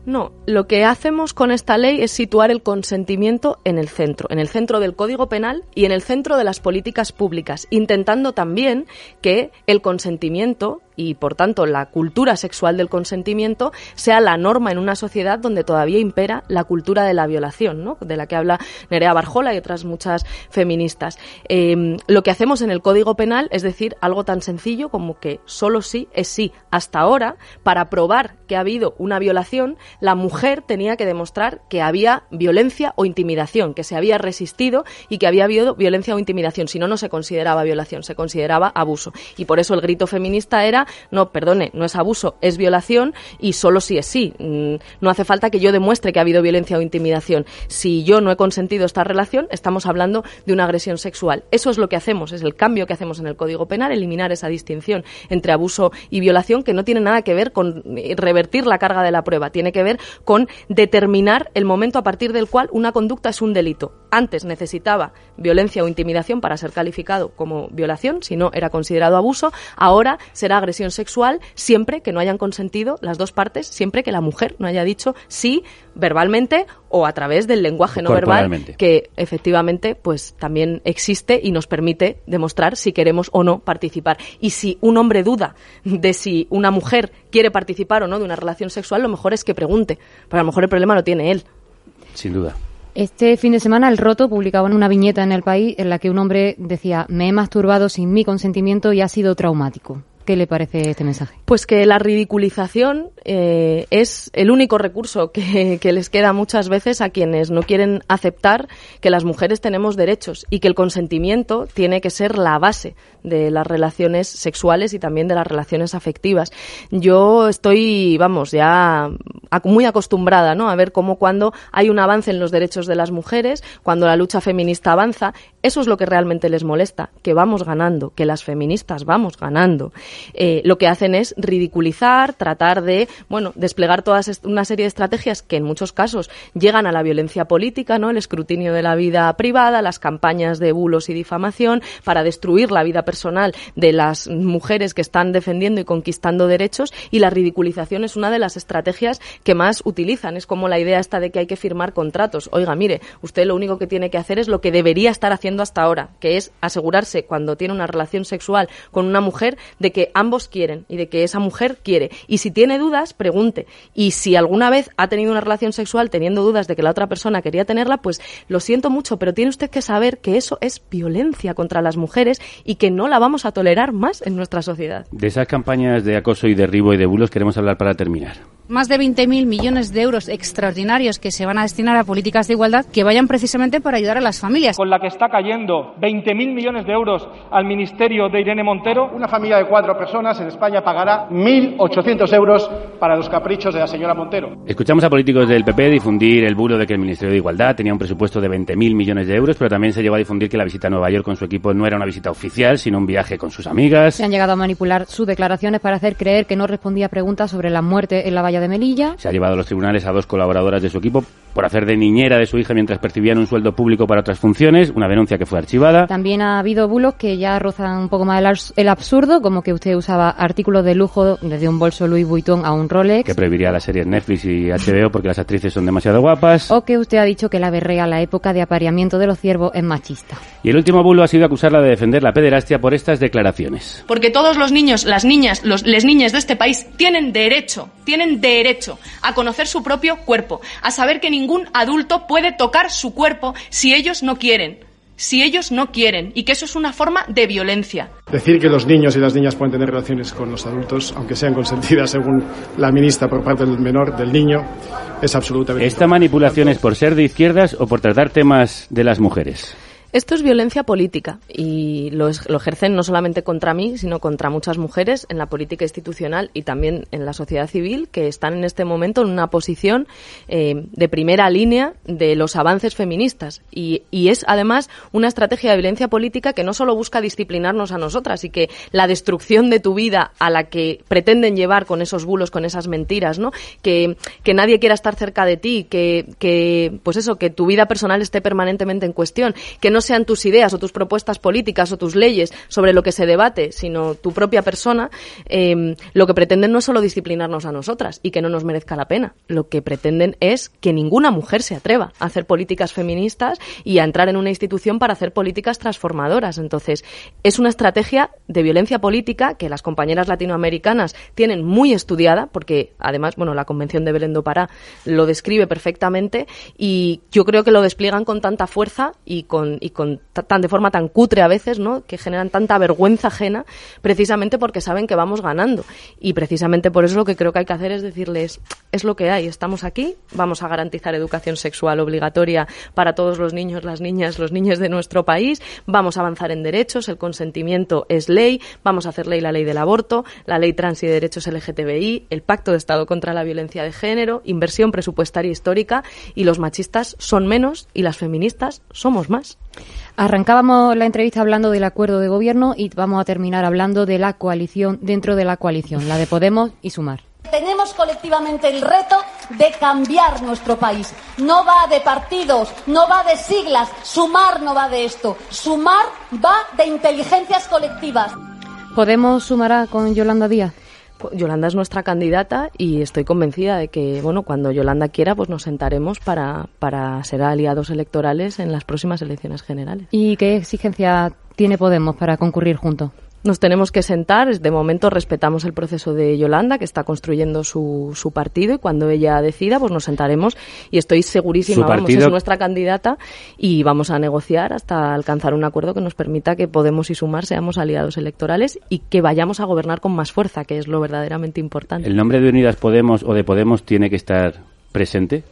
No, lo que hacemos con esta ley es situar el consentimiento en el centro, en el centro del Código Penal y en el centro de las políticas públicas, intentando también que el consentimiento y por tanto la cultura sexual del consentimiento sea la norma en una sociedad donde todavía impera la cultura de la violación, ¿no? de la que habla Nerea Barjola y otras muchas feministas. Em, lo que hacemos en el Código Penal es decir algo tan sencillo como que solo sí es sí. Hasta ahora, para probar que ha habido una violación, la mujer tenía que demostrar que había violencia o intimidación, que se había resistido y que había habido violencia o intimidación. Si no, no se consideraba violación, se consideraba abuso. Y por eso el grito feminista era no, perdone, no es abuso, es violación y solo si es sí. Mm, no hace falta que yo demuestre que ha habido violencia o intimidación. Si yo no he consentido esta relación, estamos hablando de una agresión sexual. Eso es lo que hacemos, es el cambio que hacemos en el Código Penal, eliminar esa distinción entre abuso y violación que no tiene nada que ver con eh, revertir la carga de la prueba, tiene que ver con determinar el momento a partir del cual una conducta es un delito. Antes necesitaba violencia o intimidación para ser calificado como violación, si no era considerado abuso, ahora será agresión sexual siempre que no hayan consentido las dos partes, siempre que la mujer no haya dicho sí verbalmente o a través del lenguaje no verbal que efectivamente pues también existe y nos permite demostrar si queremos o no participar. Y si un hombre duda de si una mujer quiere participar o no de una relación sexual, lo mejor es que pregunte, pero a lo mejor el problema lo tiene él. Sin duda. Este fin de semana el Roto publicaba una viñeta en el país en la que un hombre decía me he masturbado sin mi consentimiento y ha sido traumático. ¿Qué le parece este mensaje? Pues que la ridiculización eh, es el único recurso que, que, les queda muchas veces a quienes no quieren aceptar que las mujeres tenemos derechos y que el consentimiento tiene que ser la base de las relaciones sexuales y también de las relaciones afectivas. Yo estoy, vamos, ya muy acostumbrada ¿no? a ver cómo cuando hay un avance en los derechos de las mujeres, cuando la lucha feminista avanza, eso es lo que realmente les molesta, que vamos ganando, que las feministas vamos ganando. Eh, lo que hacen es ridiculizar, tratar de, bueno, desplegar toda una serie de estrategias que en muchos casos llegan a la violencia política, ¿no? El escrutinio de la vida privada, las campañas de bulos y difamación para destruir la vida personal de las mujeres que están defendiendo y conquistando derechos y la ridiculización es una de las estrategias que más utilizan. Es como la idea esta de que hay que firmar contratos. Oiga, mire, usted lo único que tiene que hacer es lo que debería estar haciendo hasta ahora, que es asegurarse cuando tiene una relación sexual con una mujer de que ambos quieren y de que esa mujer quiere. Y si tiene dudas, pregunte. Y si alguna vez ha tenido una relación sexual teniendo dudas de que la otra persona quería tenerla, pues lo siento mucho, pero tiene usted que saber que eso es violencia contra las mujeres y que no la vamos a tolerar más en nuestra sociedad. De esas campañas de acoso y derribo y de bulos queremos hablar para terminar más de 20.000 millones de euros extraordinarios que se van a destinar a políticas de igualdad que vayan precisamente para ayudar a las familias. Con la que está cayendo 20.000 millones de euros al ministerio de Irene Montero. Una familia de cuatro personas en España pagará 1.800 euros para los caprichos de la señora Montero. Escuchamos a políticos del PP difundir el bulo de que el Ministerio de Igualdad tenía un presupuesto de 20.000 millones de euros, pero también se llegó a difundir que la visita a Nueva York con su equipo no era una visita oficial, sino un viaje con sus amigas. Se han llegado a manipular sus declaraciones para hacer creer que no respondía a preguntas sobre la muerte en la valla de Melilla. Se ha llevado a los tribunales a dos colaboradoras de su equipo por hacer de niñera de su hija mientras percibían un sueldo público para otras funciones, una denuncia que fue archivada. También ha habido bulos que ya rozan un poco más el, absurdo, como que usted usaba artículos de lujo desde un bolso Louis Vuitton a un Rolex. que prohibiría las series Netflix y HBO porque las actrices son demasiado guapas. O que usted ha dicho que la berrea, la época de apareamiento de los ciervos, es machista. Y el último bulo ha sido acusarla de defender la pederastia por estas declaraciones. Porque todos los niños, las niñas, los, les niñas de este país tienen derecho, tienen derecho a conocer su propio cuerpo, a saber que ningún adulto puede tocar su cuerpo si ellos no quieren, si ellos no quieren, y que eso es una forma de violencia. Decir que los niños y las niñas pueden tener relaciones con los adultos, aunque sean consentidas según la ministra por parte del menor, del niño, es absolutamente. ¿Esta manipulación es por ser de izquierdas o por tratar temas de las mujeres? Esto es violencia política y lo, es- lo ejercen no solamente contra mí, sino contra muchas mujeres en la política institucional y también en la sociedad civil que están en este momento en una posición eh, de primera línea de los avances feministas. Y, y es además una estrategia de violencia política que no solo busca disciplinarnos a nosotras y que la destrucción de tu vida a la que pretenden llevar con esos bulos, con esas mentiras, ¿no? Que, que nadie quiera estar cerca de ti, que, que, pues eso, que tu vida personal esté permanentemente en cuestión, que no sean tus ideas o tus propuestas políticas o tus leyes sobre lo que se debate, sino tu propia persona, eh, lo que pretenden no es solo disciplinarnos a nosotras y que no nos merezca la pena. Lo que pretenden es que ninguna mujer se atreva a hacer políticas feministas y a entrar en una institución para hacer políticas transformadoras. Entonces, es una estrategia de violencia política que las compañeras latinoamericanas tienen muy estudiada, porque además, bueno, la Convención de Belén do Pará lo describe perfectamente y yo creo que lo despliegan con tanta fuerza y con, con ta- tan de forma tan cutre a veces, ¿no? Que generan tanta vergüenza ajena, precisamente porque saben que vamos ganando. Y precisamente por eso lo que creo que hay que hacer es decirles, es lo que hay, estamos aquí, vamos a garantizar educación sexual obligatoria para todos los niños, las niñas, los niños de nuestro país, vamos a avanzar en derechos, el consentimiento es ley, vamos a hacer ley la ley del aborto, la ley trans y de derechos LGTBI, el pacto de Estado contra la violencia de género, inversión presupuestaria histórica y los machistas son menos y las feministas somos más. Arrancábamos la entrevista hablando del acuerdo de gobierno y vamos a terminar hablando de la coalición dentro de la coalición, la de Podemos y Sumar. Tenemos colectivamente el reto de cambiar nuestro país. No va de partidos, no va de siglas. Sumar no va de esto. Sumar va de inteligencias colectivas. ¿Podemos sumará con Yolanda Díaz? Pues Yolanda es nuestra candidata y estoy convencida de que, bueno, cuando Yolanda quiera, pues nos sentaremos para, para ser aliados electorales en las próximas elecciones generales. ¿Y qué exigencia tiene Podemos para concurrir juntos? Nos tenemos que sentar. De momento respetamos el proceso de Yolanda, que está construyendo su, su partido, y cuando ella decida, pues nos sentaremos. Y estoy segurísima, vamos, es nuestra candidata, y vamos a negociar hasta alcanzar un acuerdo que nos permita que Podemos y Sumar seamos aliados electorales y que vayamos a gobernar con más fuerza, que es lo verdaderamente importante. ¿El nombre de Unidas Podemos o de Podemos tiene que estar presente?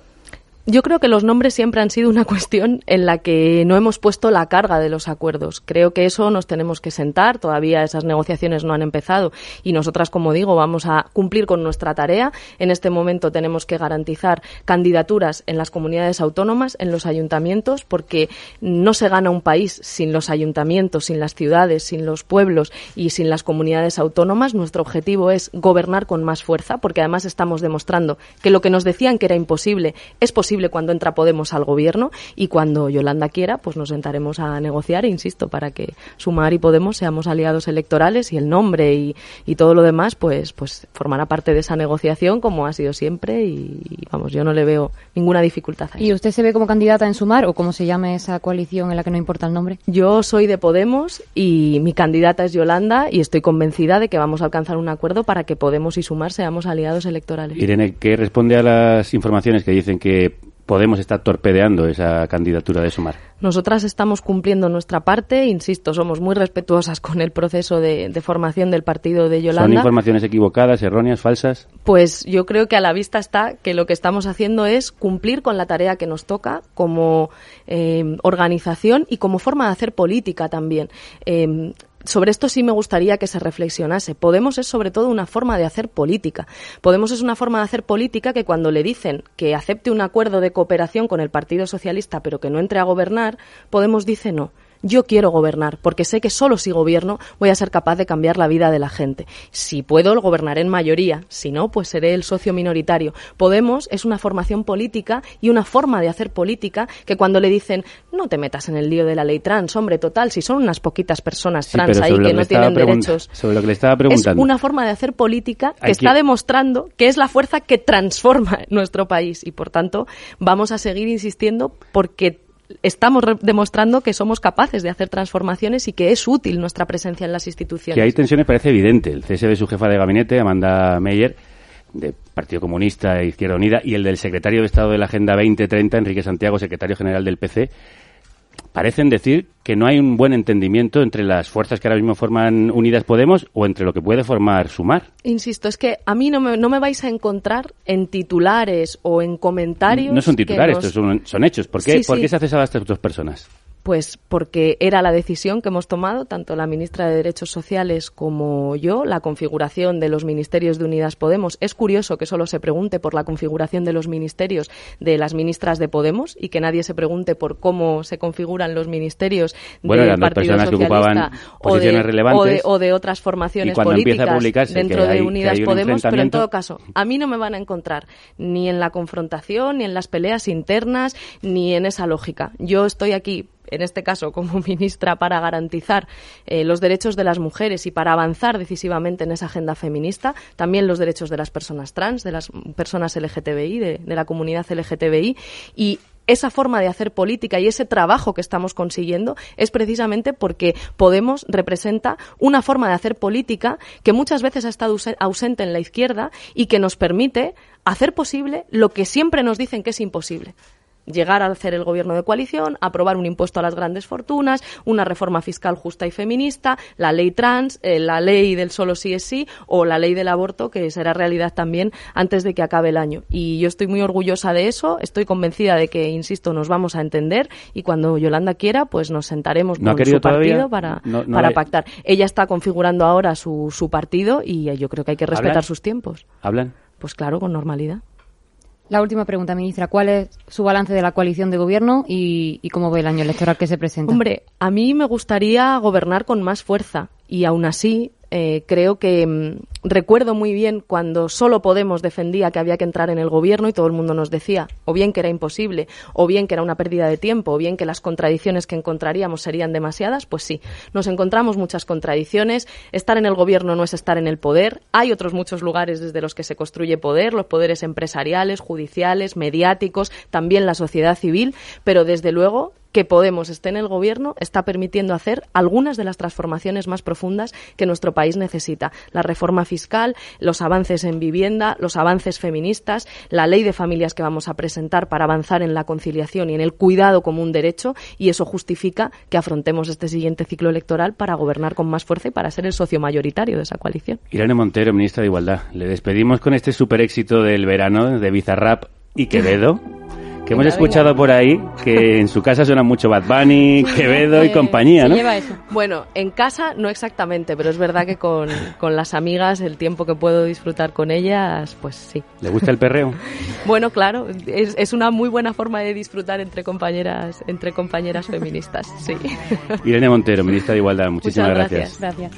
Yo creo que los nombres siempre han sido una cuestión en la que no hemos puesto la carga de los acuerdos. Creo que eso nos tenemos que sentar. Todavía esas negociaciones no han empezado y nosotras, como digo, vamos a cumplir con nuestra tarea. En este momento tenemos que garantizar candidaturas en las comunidades autónomas, en los ayuntamientos, porque no se gana un país sin los ayuntamientos, sin las ciudades, sin los pueblos y sin las comunidades autónomas. Nuestro objetivo es gobernar con más fuerza, porque además estamos demostrando que lo que nos decían que era imposible es posible cuando entra Podemos al gobierno y cuando Yolanda quiera, pues nos sentaremos a negociar, e insisto, para que Sumar y Podemos seamos aliados electorales y el nombre y, y todo lo demás, pues, pues formará parte de esa negociación como ha sido siempre y, vamos, yo no le veo ninguna dificultad a ¿Y usted se ve como candidata en Sumar o cómo se llame esa coalición en la que no importa el nombre? Yo soy de Podemos y mi candidata es Yolanda y estoy convencida de que vamos a alcanzar un acuerdo para que Podemos y Sumar seamos aliados electorales. Irene, ¿qué responde a las informaciones que dicen que Podemos está torpedeando esa candidatura de Sumar? Nosotras estamos cumpliendo nuestra parte, insisto, somos muy respetuosas con el proceso de, de formación del partido de ¿Son Yolanda. informaciones equivocadas, erróneas, falsas? Pues yo creo que a la vista está que lo que estamos haciendo es cumplir con la tarea que nos toca como eh, organización y como forma de hacer política también. Eh, sobre esto sí me gustaría que se reflexionase. Podemos es sobre todo una forma de hacer política. Podemos es una forma de hacer política que cuando le dicen que acepte un acuerdo de cooperación con el Partido Socialista pero que no entre a gobernar, Podemos dice no. Yo quiero gobernar, porque sé que solo si gobierno voy a ser capaz de cambiar la vida de la gente. Si puedo, gobernaré en mayoría. Si no, pues seré el socio minoritario. Podemos es una formación política y una forma de hacer política que cuando le dicen no te metas en el lío de la ley trans, hombre, total, si son unas poquitas personas Sí, trans ahí que no tienen derechos. Sobre lo que le estaba Es preguntando. una forma de hacer política que está demostrando que es la fuerza que transforma nuestro país y por tanto vamos a seguir insistiendo porque estamos demostrando que somos capaces de hacer transformaciones y que es útil nuestra presencia en las instituciones. Que hay tensiones parece evidente. El CSB, su jefa de gabinete, Amanda Meyer, de Partido Comunista e Izquierda Unida, y el del secretario de Estado de la Agenda 2030, Enrique Santiago, secretario general del PC, parecen decir que no hay un buen entendimiento entre las fuerzas que ahora mismo forman Unidas Podemos o entre lo que puede formar Sumar. Insisto, es que a mí no me, no me vais a encontrar en titulares o en comentarios. No son titulares, nos- estos son, son hechos. ¿Por qué, Sí, ¿por sí. qué se hace a estas dos personas? Pues porque era la decisión que hemos tomado, tanto la ministra de Derechos Sociales como yo, la configuración de los ministerios de Unidas Podemos. Es curioso que solo se pregunte por la configuración de los ministerios de las ministras de Podemos y que nadie se pregunte por cómo se configuran los ministerios Bueno, del Partido Socialista o de- o de, o de otras formaciones políticas dentro hay- de Unidas Podemos, pero en todo caso, a mí no me van a encontrar ni en la confrontación, ni en las peleas internas, ni en esa lógica. Yo estoy aquí en este caso como ministra para garantizar eh, los derechos de las mujeres y para avanzar decisivamente en esa agenda feminista, también los derechos de las personas trans, de las personas LGTBI, de, la comunidad LGTBI y esa forma de hacer política y ese trabajo que estamos consiguiendo es precisamente porque Podemos representa una forma de hacer política que muchas veces ha estado ause- ausente en la izquierda y que nos permite hacer posible lo que siempre nos dicen que es imposible llegar a hacer el gobierno de coalición, aprobar un impuesto a las grandes fortunas, una reforma fiscal justa y feminista, la ley trans, eh, la ley del solo sí es sí o la ley del aborto que será realidad también antes de que acabe el año. Y yo estoy muy orgullosa de eso, estoy convencida de que, insisto, nos vamos a entender y cuando Yolanda quiera, pues nos sentaremos ¿No con su partido para, No- no para hay- pactar. Ella está configurando ahora su, su partido y yo creo que hay que respetar ¿Hablan? sus tiempos. ¿Hablan? Pues claro, con normalidad. La última pregunta, ministra. ¿Cuál es su balance de la coalición de gobierno y, cómo ve el año electoral que se presenta? Hombre, a mí me gustaría gobernar con más fuerza y aún así eh, creo que mm, recuerdo muy bien cuando solo Podemos defendía que había que entrar en el gobierno y todo el mundo nos decía o bien que era imposible, o bien que era una pérdida de tiempo, o bien que las contradicciones que encontraríamos serían demasiadas, pues sí, nos encontramos muchas contradicciones. Estar en el gobierno no es estar en el poder. Hay otros muchos lugares desde los que se construye poder, los poderes empresariales, judiciales, mediáticos, también la sociedad civil, pero desde luego que Podemos esté en el gobierno está permitiendo hacer algunas de las transformaciones más profundas que nuestro país necesita. La reforma fiscal, los avances en vivienda, los avances feministas, la ley de familias que vamos a presentar para avanzar en la conciliación y en el cuidado como un derecho y eso justifica que afrontemos este siguiente ciclo electoral para gobernar con más fuerza y para ser el socio mayoritario de esa coalición. Irene Montero, ministra de Igualdad. Le despedimos con este super éxito del verano de Bizarrap y Quevedo. Que hemos Venga, escuchado por ahí que en su casa suena mucho Bad Bunny, Quevedo y Eh, compañía, ¿no? Bueno, en casa no exactamente, pero es verdad que con, con las amigas, el tiempo que puedo disfrutar con ellas, pues sí. ¿Le gusta el perreo? Bueno, claro, es, es una muy buena forma de disfrutar entre compañeras, entre compañeras feministas, sí. Irene Montero, ministra de Igualdad, muchísimas Muchas gracias. gracias.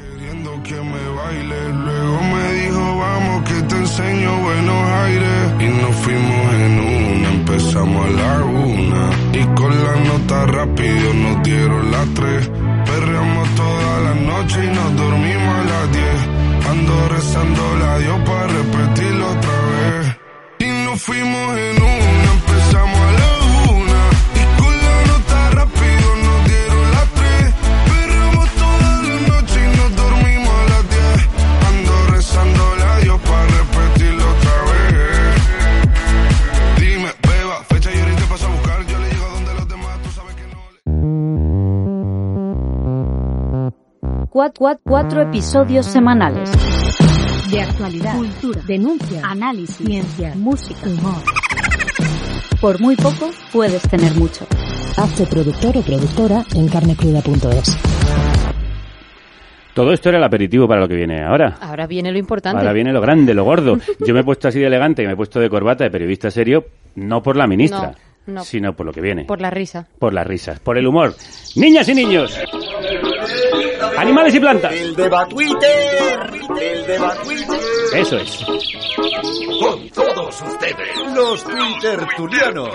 Luego me dijo, vamos que te enseño buenos aires. Y nos fuimos en una, empezamos a la una. Y con la nota rápido nos dieron las tres. Perreamos toda la noche y nos dormimos a las diez. Ando rezando la Dios para repetirlo otra vez. Y nos fuimos en una, Cuat, cuat, cuatro episodios semanales. De actualidad, Cultura, denuncia, análisis, ciencia, música. humor. Por muy poco puedes tener mucho. Hazte productor o productora en carnecruda.es. Todo esto era el aperitivo para lo que viene ahora. Ahora viene lo importante. Ahora viene lo grande, lo gordo. Yo me he puesto así de elegante y me he puesto de corbata de periodista serio, no por la ministra. No. sino por lo que viene. Por la risa. Por las risas, por el humor. Niñas y niños, animales y plantas. El deba Twitter, el deba Twitter. Eso es. Con todos ustedes, los Twittertulianos.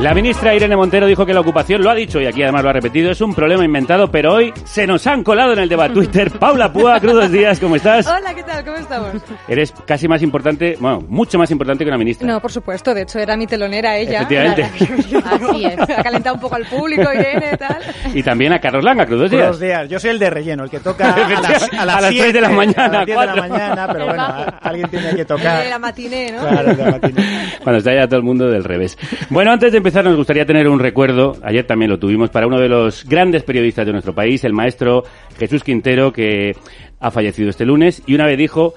La ministra Irene Montero dijo que la ocupación, lo ha dicho y aquí además lo ha repetido, es un problema inventado, pero hoy se nos han colado en el debate Twitter. Paula Púa, crudos días, ¿cómo estás? Hola, ¿qué tal? ¿Cómo estamos? Eres casi más importante, bueno, mucho más importante que una ministra. No, por supuesto, de hecho era mi telonera ella. Efectivamente. Así es. Ha calentado un poco al público, Irene, tal. Y también a Carlos Langa, crudos días. Buenos días, yo soy el de relleno, el que toca a las, a las, A las tres de la mañana, a las diez de la mañana, pero bueno, a- alguien tiene que tocar. De la matiné, ¿no? Claro, el de la matiné. Cuando está ya todo el mundo del revés. Bueno, antes de empezar nos gustaría tener un recuerdo, ayer también lo tuvimos, para uno de los grandes periodistas de nuestro país, el maestro Jesús Quintero, que ha fallecido este lunes y una vez dijo,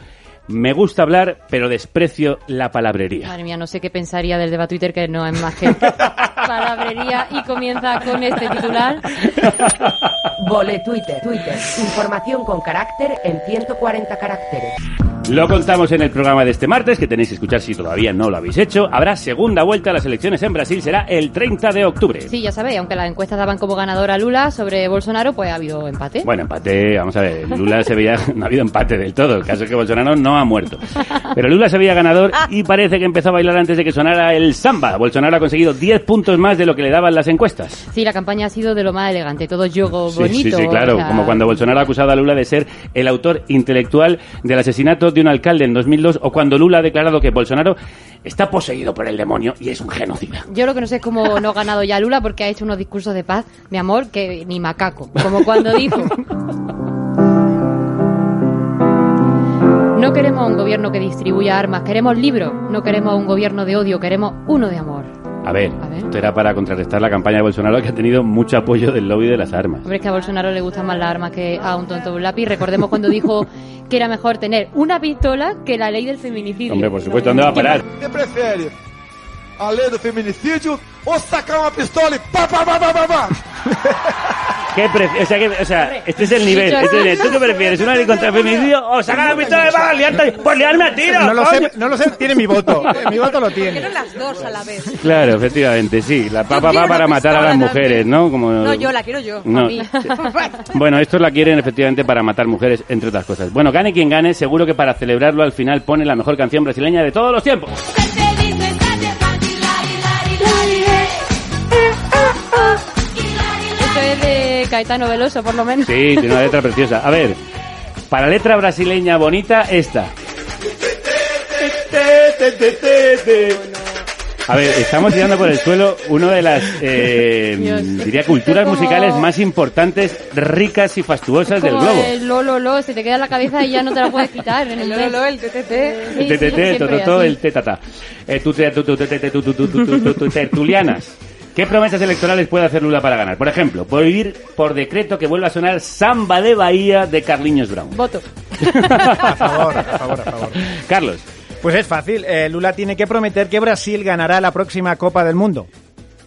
me gusta hablar, pero desprecio la palabrería. Madre mía, no sé qué pensaría del debate Twitter que no es más que palabrería y comienza con este titular. Vole Twitter, Twitter. Información con carácter en 140 caracteres. Lo contamos en el programa de este martes, que tenéis que escuchar si todavía no lo habéis hecho. Habrá segunda vuelta a las elecciones en Brasil, será el 30 de octubre. Sí, ya sabéis, aunque las encuestas daban como ganadora a Lula sobre Bolsonaro, pues ha habido empate. Bueno, empate, vamos a ver, Lula se veía, no ha habido empate del todo, el caso es que Bolsonaro no ha muerto. Pero Lula se veía ganador y parece que empezó a bailar antes de que sonara el samba. Bolsonaro ha conseguido 10 puntos más de lo que le daban las encuestas. Sí, la campaña ha sido de lo más elegante, todo yogo Sí, bonito. sí, sí, claro, o sea, como cuando Bolsonaro ha acusado a Lula de ser el autor intelectual del asesinato de un alcalde en 2002 o cuando Lula ha declarado que Bolsonaro está poseído por el demonio y es un genocida. Yo lo que no sé es cómo no ha ganado ya Lula porque ha hecho unos discursos de paz, mi amor, que ni macaco. Como cuando dijo... No queremos un gobierno que distribuya armas, queremos libros. No queremos un gobierno de odio, queremos uno de amor. A ver, esto era para contrarrestar la campaña de Bolsonaro que ha tenido mucho apoyo del lobby de las armas. Hombre, es que a Bolsonaro le gustan más las armas que a un tonto un lápiz. Recordemos cuando dijo que era mejor tener una pistola que la ley del feminicidio. Hombre, por supuesto, ¿dónde va a parar? Você prefere a lei do feminicídio ou sacar uma pistola e pá, pá, pá, pá, pá, pá? ¿Qué o sea, que- o sea, este es el nivel. Este es el. ¿Tú qué prefieres? ¿Una ley contra el feminicidio o sacar la pistola de bala, liarte, por liarme a tiro? No lo sé, no lo sé, tiene mi voto. Mi voto lo tiene. Quiero las dos a la vez. Claro, efectivamente, sí. La papa va para matar a las mujeres, ¿no? Como... No, yo la quiero yo, No. a mí. Bueno, estos la quieren efectivamente para matar mujeres, entre otras cosas. Bueno, gane quien gane, seguro que para celebrarlo al final pone la mejor canción brasileña de todos los tiempos. De Caetano Veloso, por lo menos. Sí, tiene una letra preciosa. A ver, para letra brasileña bonita, esta. A ver, estamos tirando por el suelo una de las, eh, Dios. diría, culturas Como- musicales más importantes, ricas y fastuosas del Como globo. el lo, lo, lo, se te queda en la cabeza y ya no te la puedes quitar. En el lo, lo, el TTT. Sí, TTT, el. Eh, tu- tu- tu- tertulianas. ¿Qué promesas electorales puede hacer Lula para ganar? Por ejemplo, prohibir por decreto que vuelva a sonar Samba de Bahía de Carliños Brown. Voto. A favor, a favor, a favor. Carlos. Pues es fácil. eh, Lula tiene que prometer que Brasil ganará la próxima Copa del Mundo.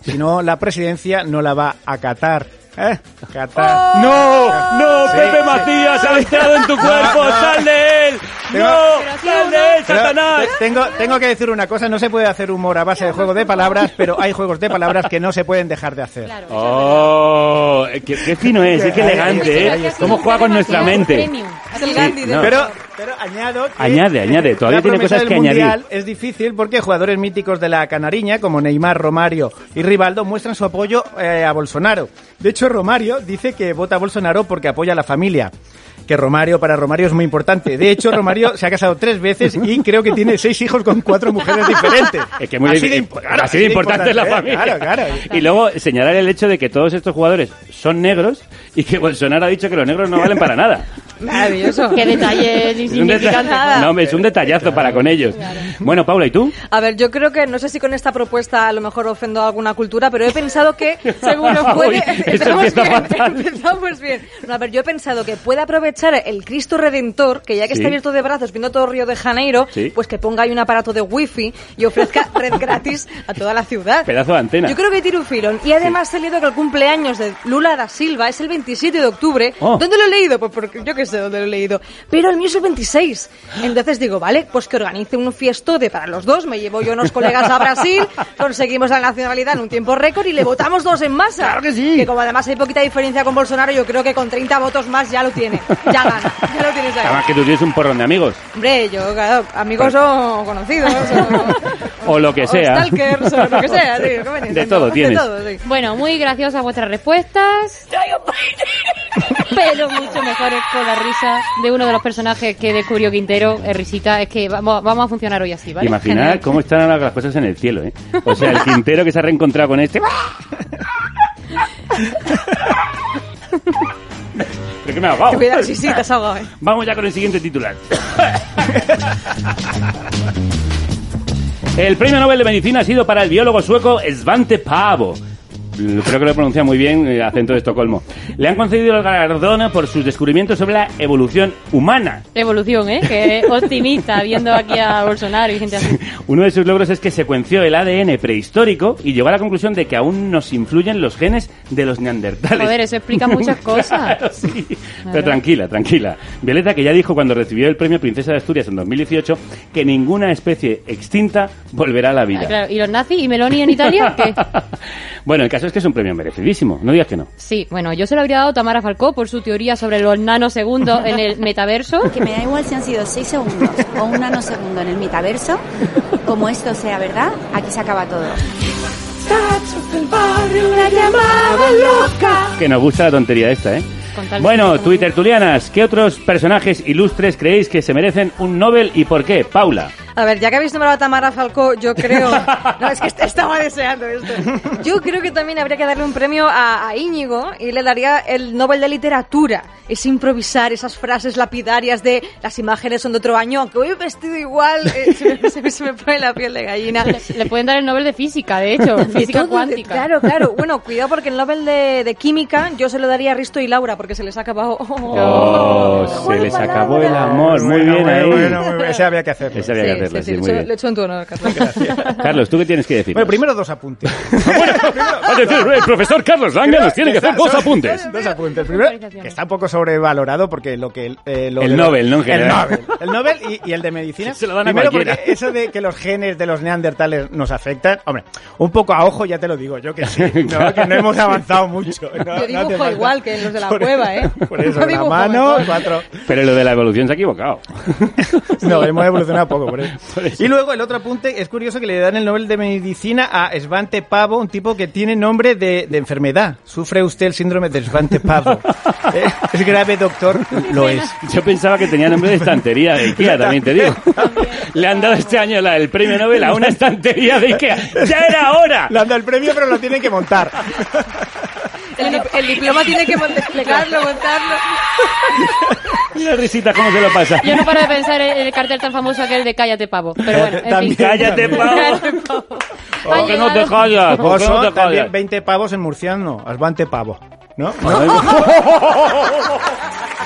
Si no, la presidencia no la va a Qatar. ¿Eh? Qatar. ¡No! ¡No! Sí, ¡Pepe sí. Macías ha entrado en tu cuerpo! no. ¡Sal de él! Tengo- ¡No! ¡Sal de él, Satanás! eh, tengo, tengo que decir una cosa, no se puede hacer humor a base de juego de palabras, pero hay juegos de palabras que no se pueden dejar de hacer. ¡Oh! ¡Qué, qué fino es! ¡Qué elegante, eh! ¿Cómo juega con nuestra mente? Sí, no. Pero, pero añado que Añade, añade. Todavía la tiene cosas del que añadir. Es difícil porque jugadores míticos de la Canariña, como Neymar, Romario y Rivaldo, muestran su apoyo eh, a Bolsonaro. De hecho, Romario dice que vota a Bolsonaro porque apoya a la familia. Que Romario, para Romario es muy importante. De hecho, Romario se ha casado tres veces y creo que tiene seis hijos con cuatro mujeres diferentes. Es que muy Así de impo- claro, así de importante es la familia. Claro, claro. Y luego señalar el hecho de que todos estos jugadores son negros y que Bolsonaro ha dicho que los negros no valen para nada. Maravilloso. Qué detalle Es un insignificante. detalle- no, es un detallazo para con ellos. Bueno, Paula, ¿y tú? A ver, yo creo que, no sé si con esta propuesta a lo mejor ofendo a alguna cultura, pero he pensado que seguro puede... Uy, empezamos bien, empezamos bien. No, a ver, yo he pensado que puede aprovechar el Cristo Redentor, que ya que Sí. está abierto de brazos viendo todo Río de Janeiro, Sí. pues que ponga ahí un aparato de wifi y ofrezca red gratis a toda la ciudad. Pedazo de antena. Yo creo que tiene un filón. Y además he leído que el cumpleaños de Lula da Silva es el 27 de octubre. Oh. ¿Dónde lo he leído? Pues porque yo qué sé dónde lo he leído. Pero el mío es el 26. Entonces digo, vale, pues que organice un fiestote para los dos. Me llevo yo unos colegas a Brasil, conseguimos la nacionalidad en un tiempo récord y le votamos dos en masa. Claro que sí. Que como además hay poquita diferencia con Bolsonaro, yo creo que con 30 votos más ya lo tiene. Ya gana. Ya lo tienes ahí. Además que tú tienes un porrón de amigos. Hombre, yo, claro, amigos o conocidos. O, O lo que o sea. stalkers, o lo que sea. sí, ¿cómo venís? De todo tienes. todo, sí. Bueno, muy graciosas vuestras respuestas. Pero mucho mejores con la risa de uno de los personajes que descubrió Quintero, es risita. Es que vamos, vamos a funcionar hoy así, ¿vale? Imaginar Genial. cómo están las cosas en el cielo, ¿eh? O sea, el Quintero que se ha reencontrado con este. Pero me ha ahogado. Cuidado, sí, sí, te has ahogado, eh. Vamos ya con el siguiente titular. El premio Nobel de Medicina ha sido para el biólogo sueco Svante Paavo. Creo que lo he pronunciado muy bien, eh, acento de Estocolmo. Le han concedido el galardón por sus descubrimientos sobre la evolución humana. Evolución, ¿eh? Que optimista viendo aquí a Bolsonaro y gente así. Uno de sus logros es que secuenció el ADN prehistórico y llegó a la conclusión de que aún nos influyen los genes de los neandertales. Joder, eso explica muchas cosas. sí. Pero tranquila, tranquila. Violeta, que ya dijo cuando recibió el premio Princesa de Asturias en 2018 que ninguna especie extinta volverá a la vida. Ah, claro. ¿Y los nazis y Meloni en Italia? ¿Qué? Bueno, el caso es que es un premio merecidísimo. No digas que no. Sí, bueno, yo se lo habría dado a Tamara Falcó por su teoría sobre los nanosegundos en el metaverso. Que me da igual si han sido 6 segundos o un nanosegundo en el metaverso, como esto sea verdad, aquí se acaba todo. Que nos gusta la tontería esta, ¿eh? Bueno, Twitter Tulianas, ¿qué otros personajes ilustres creéis que se merecen un Nobel y por qué? Paula. A ver, ya que habéis nombrado a Tamara Falcó, yo creo... No, es que est- estaba deseando esto. Yo creo que también habría que darle un premio a, a Íñigo y le daría el Nobel de Literatura. Es improvisar esas frases lapidarias de las imágenes son de otro año, aunque voy vestido igual, eh, se, me, se me- se me pone la piel de gallina. Le pueden dar el Nobel de física, de hecho, De física todo, cuántica. Claro, claro. Bueno, cuidado porque el Nobel de, de Química yo se lo daría a Risto y Laura porque se les ha acabado... Oh, se les acabó el amor. Muy Bueno, bien bueno, ahí. bueno, muy bien. Ese había que hacerlo. Ese había que hacerlo, sí, muy bien. le echo en tu honor, Carlos. Carlos, ¿tú qué tienes que decir? Bueno, primero dos apuntes. Atención, el profesor Carlos Langa nos tiene que hacer dos apuntes. Dos apuntes. El primero, que está un poco sobrevalorado porque lo que... eh, lo El de- Nobel, ¿no? En El general. Nobel. El Nobel y, y el de medicina. Se lo dan a Primero cualquiera. porque eso de que los genes de los neandertales nos afectan, hombre, un poco a ojo ya te lo digo, yo que sí, no, que no hemos avanzado mucho. No, Yo dibujo igual que los de la Por- cueva, ¿eh? Por eso, dibujo mano, mejor. cuatro... Pero lo de la evolución se ha equivocado. No, hemos evolucionado poco por eso. Y luego el otro apunte, es curioso que le dan el Nobel de Medicina a Svante Pavo, un tipo que tiene nombre de, de enfermedad. ¿Sufre usted el síndrome de Svante Pavo? Eh, Es grave, doctor. Lo es. Yo pensaba que tenía nombre de estantería de Ikea, también te digo. Le han dado este año la- el premio Nobel a una estantería de Ikea. ¡Ya era hora! Le han dado el premio, pero lo tienen que montar. El, el diploma tiene que explicarlo, montarlo. Mira risita cómo se lo pasa. Yo no paro de pensar en el cartel tan famoso aquel de Cállate pavo. Pero bueno, en También. fin. ¡Cállate, pavo! Cállate, pavo. Ha ¿Por qué no te llegado- callas? O ¿Por qué no son te también callas? 20 pavos en murciano. Svante Pavo. ¿No?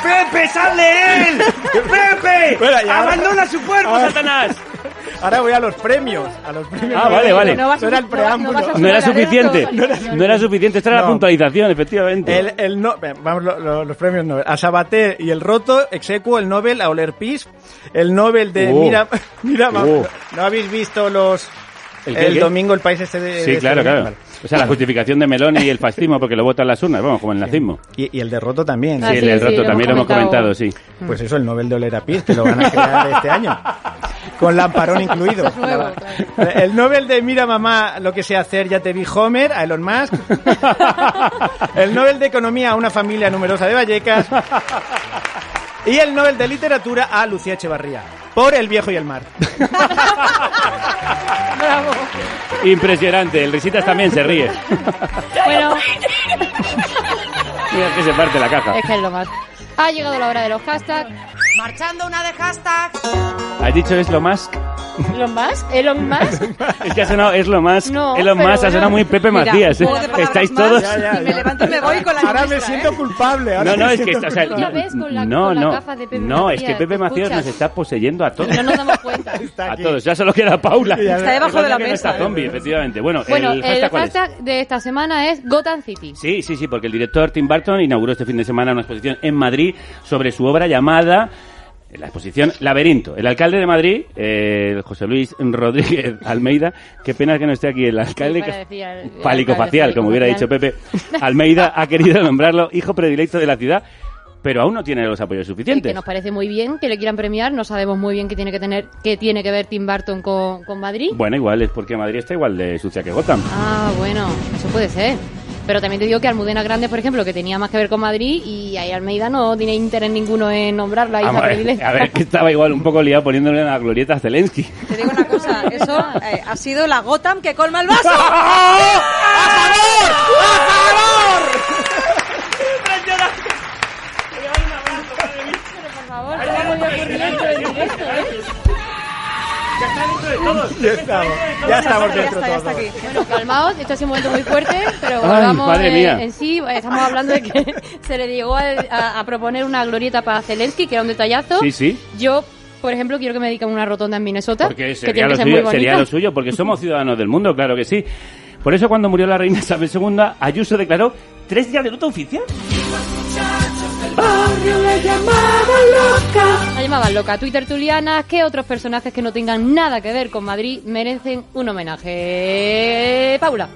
¡Pepe, sal de él! ¡Pepe! ¡Abandona su cuerpo, Satanás! Ahora voy a los premios. A los premios Ah, vale, vale. No, era el preámbulo. No era suficiente. No era suficiente. Esta era la puntualización, efectivamente. El, el no, eh, vamos, lo- lo- los premios Nobel. A Sabater y el Roto, execuo el Nobel a Oler Peace, el Nobel de Oh. Mira, mira, Oh. ¿no habéis visto los ¿El domingo el país este de Sí, de claro, este- claro. vale. O sea, la justificación de Meloni y el fascismo porque lo votan las urnas, vamos, como el nazismo. Y, y el de Roto también. Ah, Sí, el sí, del sí, roto lo también lo hemos comentado, sí. Pues eso, el Nobel de Oler a Peace, que lo van a crear este año. Con lamparón incluido. nuevo, El Nobel de Mira Mamá, lo que sé hacer, ya te vi Homer, a Elon Musk. El Nobel de Economía a una familia numerosa de Vallecas. Y el Nobel de Literatura a Lucía Echevarría. Por El Viejo y el Mar. Bravo. Impresionante. El Risitas también se ríe. Bueno, Mira que se parte la caja. es que es lo más. Ha llegado la hora de los hashtags. Marchando una de hashtag. ¿Has dicho es lo más? ¿Elon Musk? ¿Elon Musk? Es que ha sonado, es lo más. No, es lo pero más, ha sonado muy Pepe Mira, Matías. ¿eh? Estáis más, todos. Ya, ya, Y me ya. levanto y me voy con la Ahora me ministra, siento culpable. ahora No, no, es que, o sea, no, vez con la- no, con no, gafas de Pepe no, es que Macías, Pepe ¿te Macías nos está poseyendo a todos. No nos damos cuenta. A todos, ya solo queda Paula. Está debajo de la mesa. está zombie, efectivamente. Bueno, Bueno, el el hashtag, ¿cuál es? hashtag de esta semana es Gotham City. Sí, sí, sí, porque el director Tim Burton inauguró este fin de semana una exposición en Madrid sobre su obra llamada la exposición Laberinto. El alcalde de Madrid, eh, José Luis Rodríguez Almeida, qué pena que no esté aquí el alcalde, que el palicofacial, como hubiera dicho Pepe, Almeida ha querido nombrarlo hijo predilecto de la ciudad, pero aún no tiene los apoyos que suficientes. nos parece muy bien que le quieran premiar, no sabemos muy bien qué tiene que tener, qué tiene que ver Tim Burton con, con Madrid. Bueno, igual es porque Madrid está igual de sucia que Gotham. Ah, bueno, eso puede ser. Pero también te digo que Almudena Grande, por ejemplo, que tenía más que ver con Madrid y ahí Almeida no tiene interés ninguno en nombrarla hija a ver, predilecta. a ver, que estaba igual un poco liado poniéndole la glorieta a Zelensky. Te digo una cosa, eso eh, ha sido la Gotham que colma el vaso. Por favor, ¿cómo podía ocurrir esto en directo, eh? Ya estamos, ya estamos dentro Ya está, ya está. Bueno, calmaos, esto ha sido un momento muy fuerte, pero Ay, volvamos eh, mía. en sí. Estamos hablando de que se le llegó a, a- a proponer una glorieta para Zelensky, que era un detallazo. Sí, sí. Yo, por ejemplo, quiero que me dediquen una rotonda en Minnesota, Porque que sería tiene lo, que ser muy suyo, bonita. sería lo suyo, porque somos ciudadanos del mundo, claro que sí. Por eso cuando murió la reina Isabel II, Ayuso declaró tres días de luto oficial. La llamaban loca. Twitter Tuliana, ¿qué otros personajes que no tengan nada que ver con Madrid merecen un homenaje? Paula.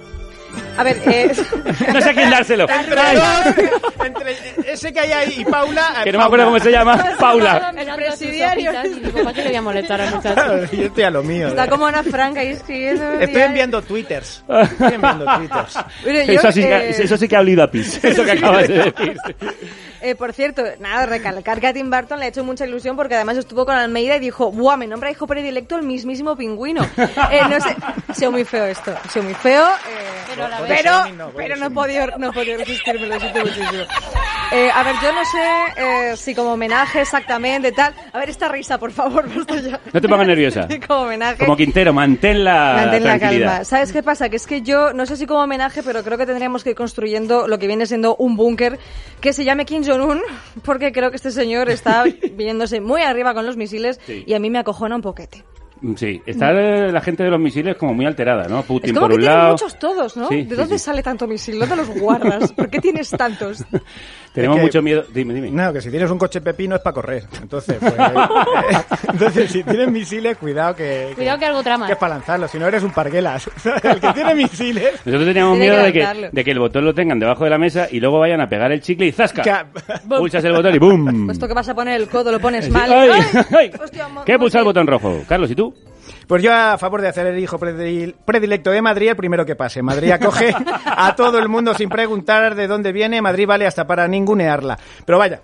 A ver, eh, No sé a quién dárselo. Entre, dos, entre ese que hay ahí y Paula. que no me acuerdo cómo se llama. Paula. El presidiario. Y digo, ¿para qué le voy a molestar al muchacho? Yo estoy a lo mío. está ¿eh? como Ana Frank ahí escribiendo. Estoy enviando twitters. Estoy enviando twitters. Mire, yo, Eso sí, que, eh, eso sí que ha olido a pis. Eso que acabas de decir. Eh, por cierto, nada, recalcar que a Tim Burton le ha hecho mucha ilusión porque además estuvo con Almeida y dijo, ¡buah, me nombra hijo predilecto el mismísimo pingüino! Eh, no sé, ha sido muy feo esto, ha sido muy feo, eh, Pero a la pero, no, pero no he podido, no he podido resistirme, lo siento muchísimo. Eh, a ver, yo no sé eh, si como homenaje exactamente, tal. A ver, esta risa, por favor, basta ya. No te pongas nerviosa. como homenaje. Como Quintero, mantén la Mantén la calma. ¿Sabes qué pasa? Que es que yo, no sé si como homenaje, pero creo que tendríamos que ir construyendo lo que viene siendo un búnker que se llame Kim Jong-un, porque creo que este señor está viniéndose muy arriba con los misiles Sí. y a mí me acojona un poquete. Sí, está la gente de los misiles como muy alterada, ¿no? Es Putin como por que un tienen lado. muchos todos, ¿no? Sí, ¿De sí, dónde sí. sale tanto misil? ¿Dónde los guardas? ¿Por qué tienes tantos? Tenemos Es que- mucho miedo. Dime, dime. No, que si tienes un coche pepino es para correr. Entonces, pues, entonces si tienes misiles, cuidado que, Cuidado que algo trama. que es para lanzarlo. Si no eres un parguelas. El que tiene misiles. Nosotros teníamos Tiene miedo que de que, de que el botón lo tengan debajo de la mesa y luego vayan a pegar el chicle y ¡zasca! que- Pulsas el botón y ¡bum! Puesto que vas a poner el codo, lo pones mal. ¡Ay! ¡Ay! ¡Ay! Hostia, mo- ¿Qué pulsa el botón rojo? Carlos, ¿y tú? Pues yo a favor de hacer el hijo predil- predilecto de Madrid, el primero que pase. Madrid acoge a todo el mundo sin preguntar de dónde viene. Madrid vale hasta para ningunearla. Pero vaya,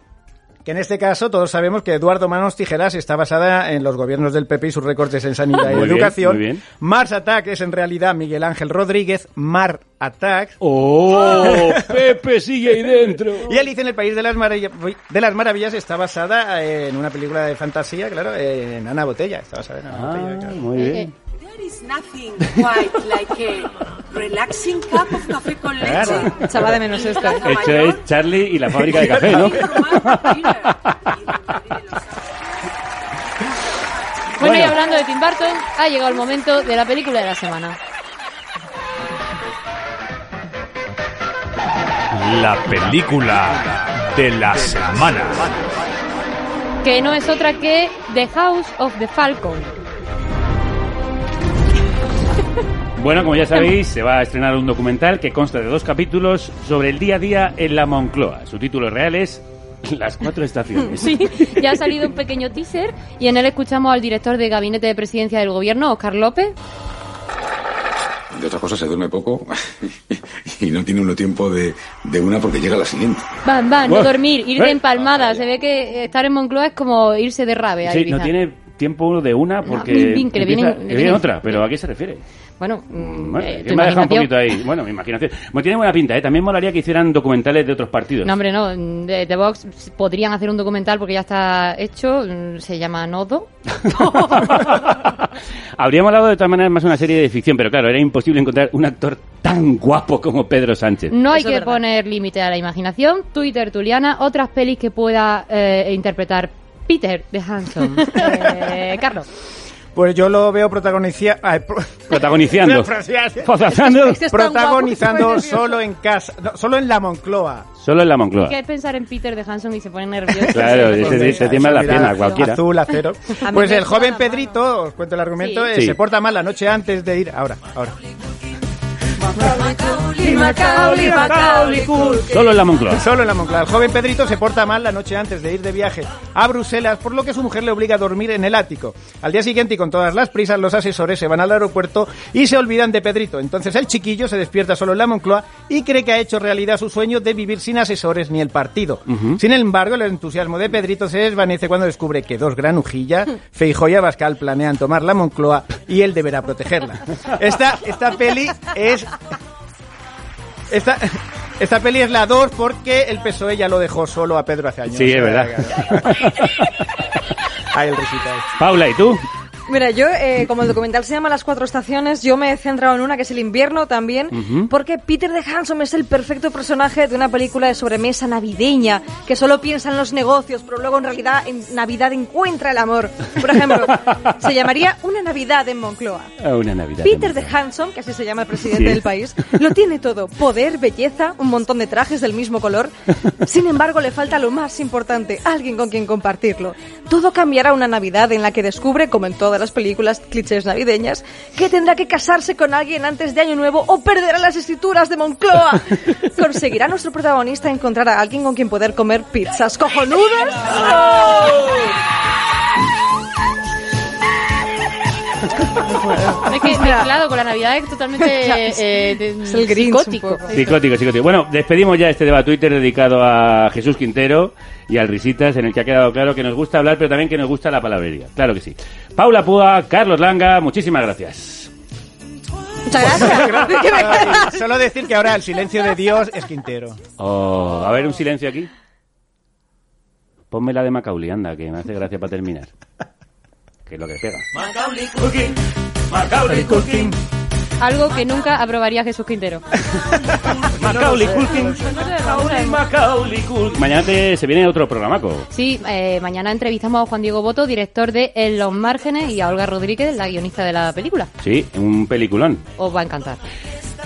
que en este caso todos sabemos que Eduardo Manos Tijeras está basada en los gobiernos del PP y sus recortes en sanidad y Muy bien, educación. muy bien. Mars Attack es en realidad Miguel Ángel Rodríguez, Mar Attack. ¡Oh! Pepe sigue ahí dentro. Y Alicia en el País de las, Maravillas, de las Maravillas está basada en una película de fantasía, claro, en Ana Botella. Está basada en Ana Botella, claro. Ah, Muy bien. There is nothing quite like a relaxing cup of café con leche. Claro. Echaba de menos esto. Hecho es Charlie y la fábrica de café, ¿no? Bueno, y hablando de Tim Burton, ha llegado el momento de la película de la semana. La película de la semana. Que no es otra que The House of the Falcon. Bueno, como ya sabéis, se va a estrenar un documental que consta de dos capítulos sobre el día a día en la Moncloa. Su título real es Las cuatro estaciones. Sí, ya ha salido un pequeño teaser y en él escuchamos al director de Gabinete de Presidencia del Gobierno, Oscar López. De otra cosa se duerme poco y no tiene uno tiempo de, de una porque llega la siguiente. Van, van, no dormir, ir de empalmada. Se ve que estar en Moncloa es como irse de rave Sí, no tiene tiempo de una porque bin, bin, que le empieza- que viene otra, pero ¿a qué se refiere? Bueno, mm, Bueno, eh, me ha dejado un poquito ahí. Bueno, mi imaginación. Bueno, tiene buena pinta, ¿eh? También molaría que hicieran documentales de otros partidos. No, hombre, no. De, de Vox podrían hacer un documental porque ya está hecho. mm, Se llama Nodo. Habríamos hablado de todas maneras más una serie de ficción, pero claro, era imposible encontrar un actor tan guapo como Pedro Sánchez. No hay Eso que poner límite a la imaginación. Twitter, Tuliana, otras pelis que pueda eh, interpretar Peter de Hanson. Eh, Carlos. Pues yo lo veo protagoniza- ay, pro- Protagonizando. Protagonizando. Que protagonizando solo en casa, no, solo en la Moncloa. Solo en la Moncloa. ¿Qué es pensar en Peter de Hanson y se pone nervioso? Claro, sí, se sí. tiembla la pierna, cualquiera. Azul, acero. Pues el joven. Pedrito, os cuento el argumento, Sí. eh, Sí. se porta mal la noche antes de ir. Ahora, ahora. Solo en la Moncloa. Solo en la Moncloa. El joven Pedrito se porta mal la noche antes de ir de viaje a Bruselas, por lo que su mujer le obliga a dormir en el ático. Al día siguiente, y con todas las prisas, los asesores se van al aeropuerto y se olvidan de Pedrito. Entonces el chiquillo se despierta solo en la Moncloa y cree que ha hecho realidad su sueño de vivir sin asesores ni el partido. Sin embargo, el entusiasmo de Pedrito se desvanece cuando descubre que dos granujillas, Feijóo y Abascal, planean tomar la Moncloa y él deberá protegerla. Esta, esta peli es esta, esta peli es la 2 porque el PSOE ya lo dejó solo a Pedro hace años. Sí, es verdad. Ahí el risita. Paula, ¿y tú? Mira, yo, eh, como el documental se llama Las Cuatro Estaciones, yo me he centrado en una que es el invierno también, Ujú. porque Peter de Hanson es el perfecto personaje de una película de sobremesa navideña, que solo piensa en los negocios, pero luego en realidad en Navidad encuentra el amor. Por ejemplo, se llamaría Una Navidad en Moncloa. Ah, Una Navidad. Peter de Hanson, que así se llama el presidente Sí. del país, lo tiene todo. Poder, belleza, un montón de trajes del mismo color. Sin embargo, le falta lo más importante, alguien con quien compartirlo. Todo cambiará una Navidad en la que descubre, como en todas las películas clichés navideñas, que tendrá que casarse con alguien antes de Año Nuevo o perderá las escrituras de Moncloa. ¿Conseguirá nuestro protagonista encontrar a alguien con quien poder comer pizzas cojonudas? Es que mezclado con la Navidad es totalmente eh, de- Es el Grinch psicótico. Psicótico, psicótico. Bueno, despedimos ya este debate Twitter dedicado a Jesús Quintero y al Risitas, en el que ha quedado claro que nos gusta hablar, pero también que nos gusta la palabrería. Claro que sí. Paula Púa, Carlos Langa, muchísimas gracias. Muchas gracias. Solo decir que ahora el silencio de Dios es Quintero. Oh, a ver, un silencio aquí. Ponme la de Macaulay, anda, que me hace gracia para terminar. Que es lo que pega. Macaulay Culkin, Macaulay Culkin, Algo que nunca aprobaría Jesús Quintero. Macaulay Culkin, Macaulay, Macaulay Culkin. Mañana te- se viene otro programaco. Sí, eh, mañana entrevistamos a Juan Diego Boto, director de En los márgenes, y a Olga Rodríguez, la guionista de la película. Sí, un peliculón. Os va a encantar.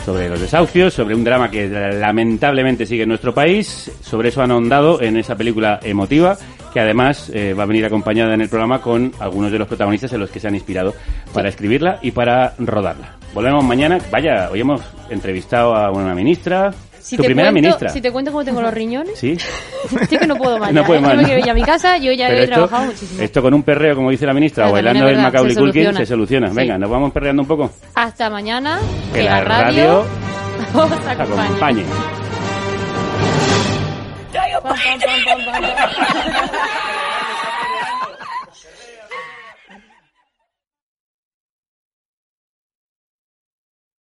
Sobre los desahucios, sobre un drama que lamentablemente sigue en nuestro país. Sobre eso han ahondado en esa película emotiva, que además eh, va a venir acompañada en el programa con algunos de los protagonistas en los que se han inspirado para escribirla y para rodarla. Volvemos mañana. Vaya, hoy hemos entrevistado a una ministra. Si tu te primera cuento, ministra. Si te cuento cómo tengo los riñones, Sí. sí que no puedo más. No ya, puede ¿eh? más, Yo me quiero ir a mi casa, yo ya Pero he esto, trabajado muchísimo. esto con un perreo, como dice la ministra, o bailando el Macaulay Culkin, se soluciona. Sí. Venga, nos vamos perreando un poco. Hasta mañana, Que la radio os Te acompañe. acompañe.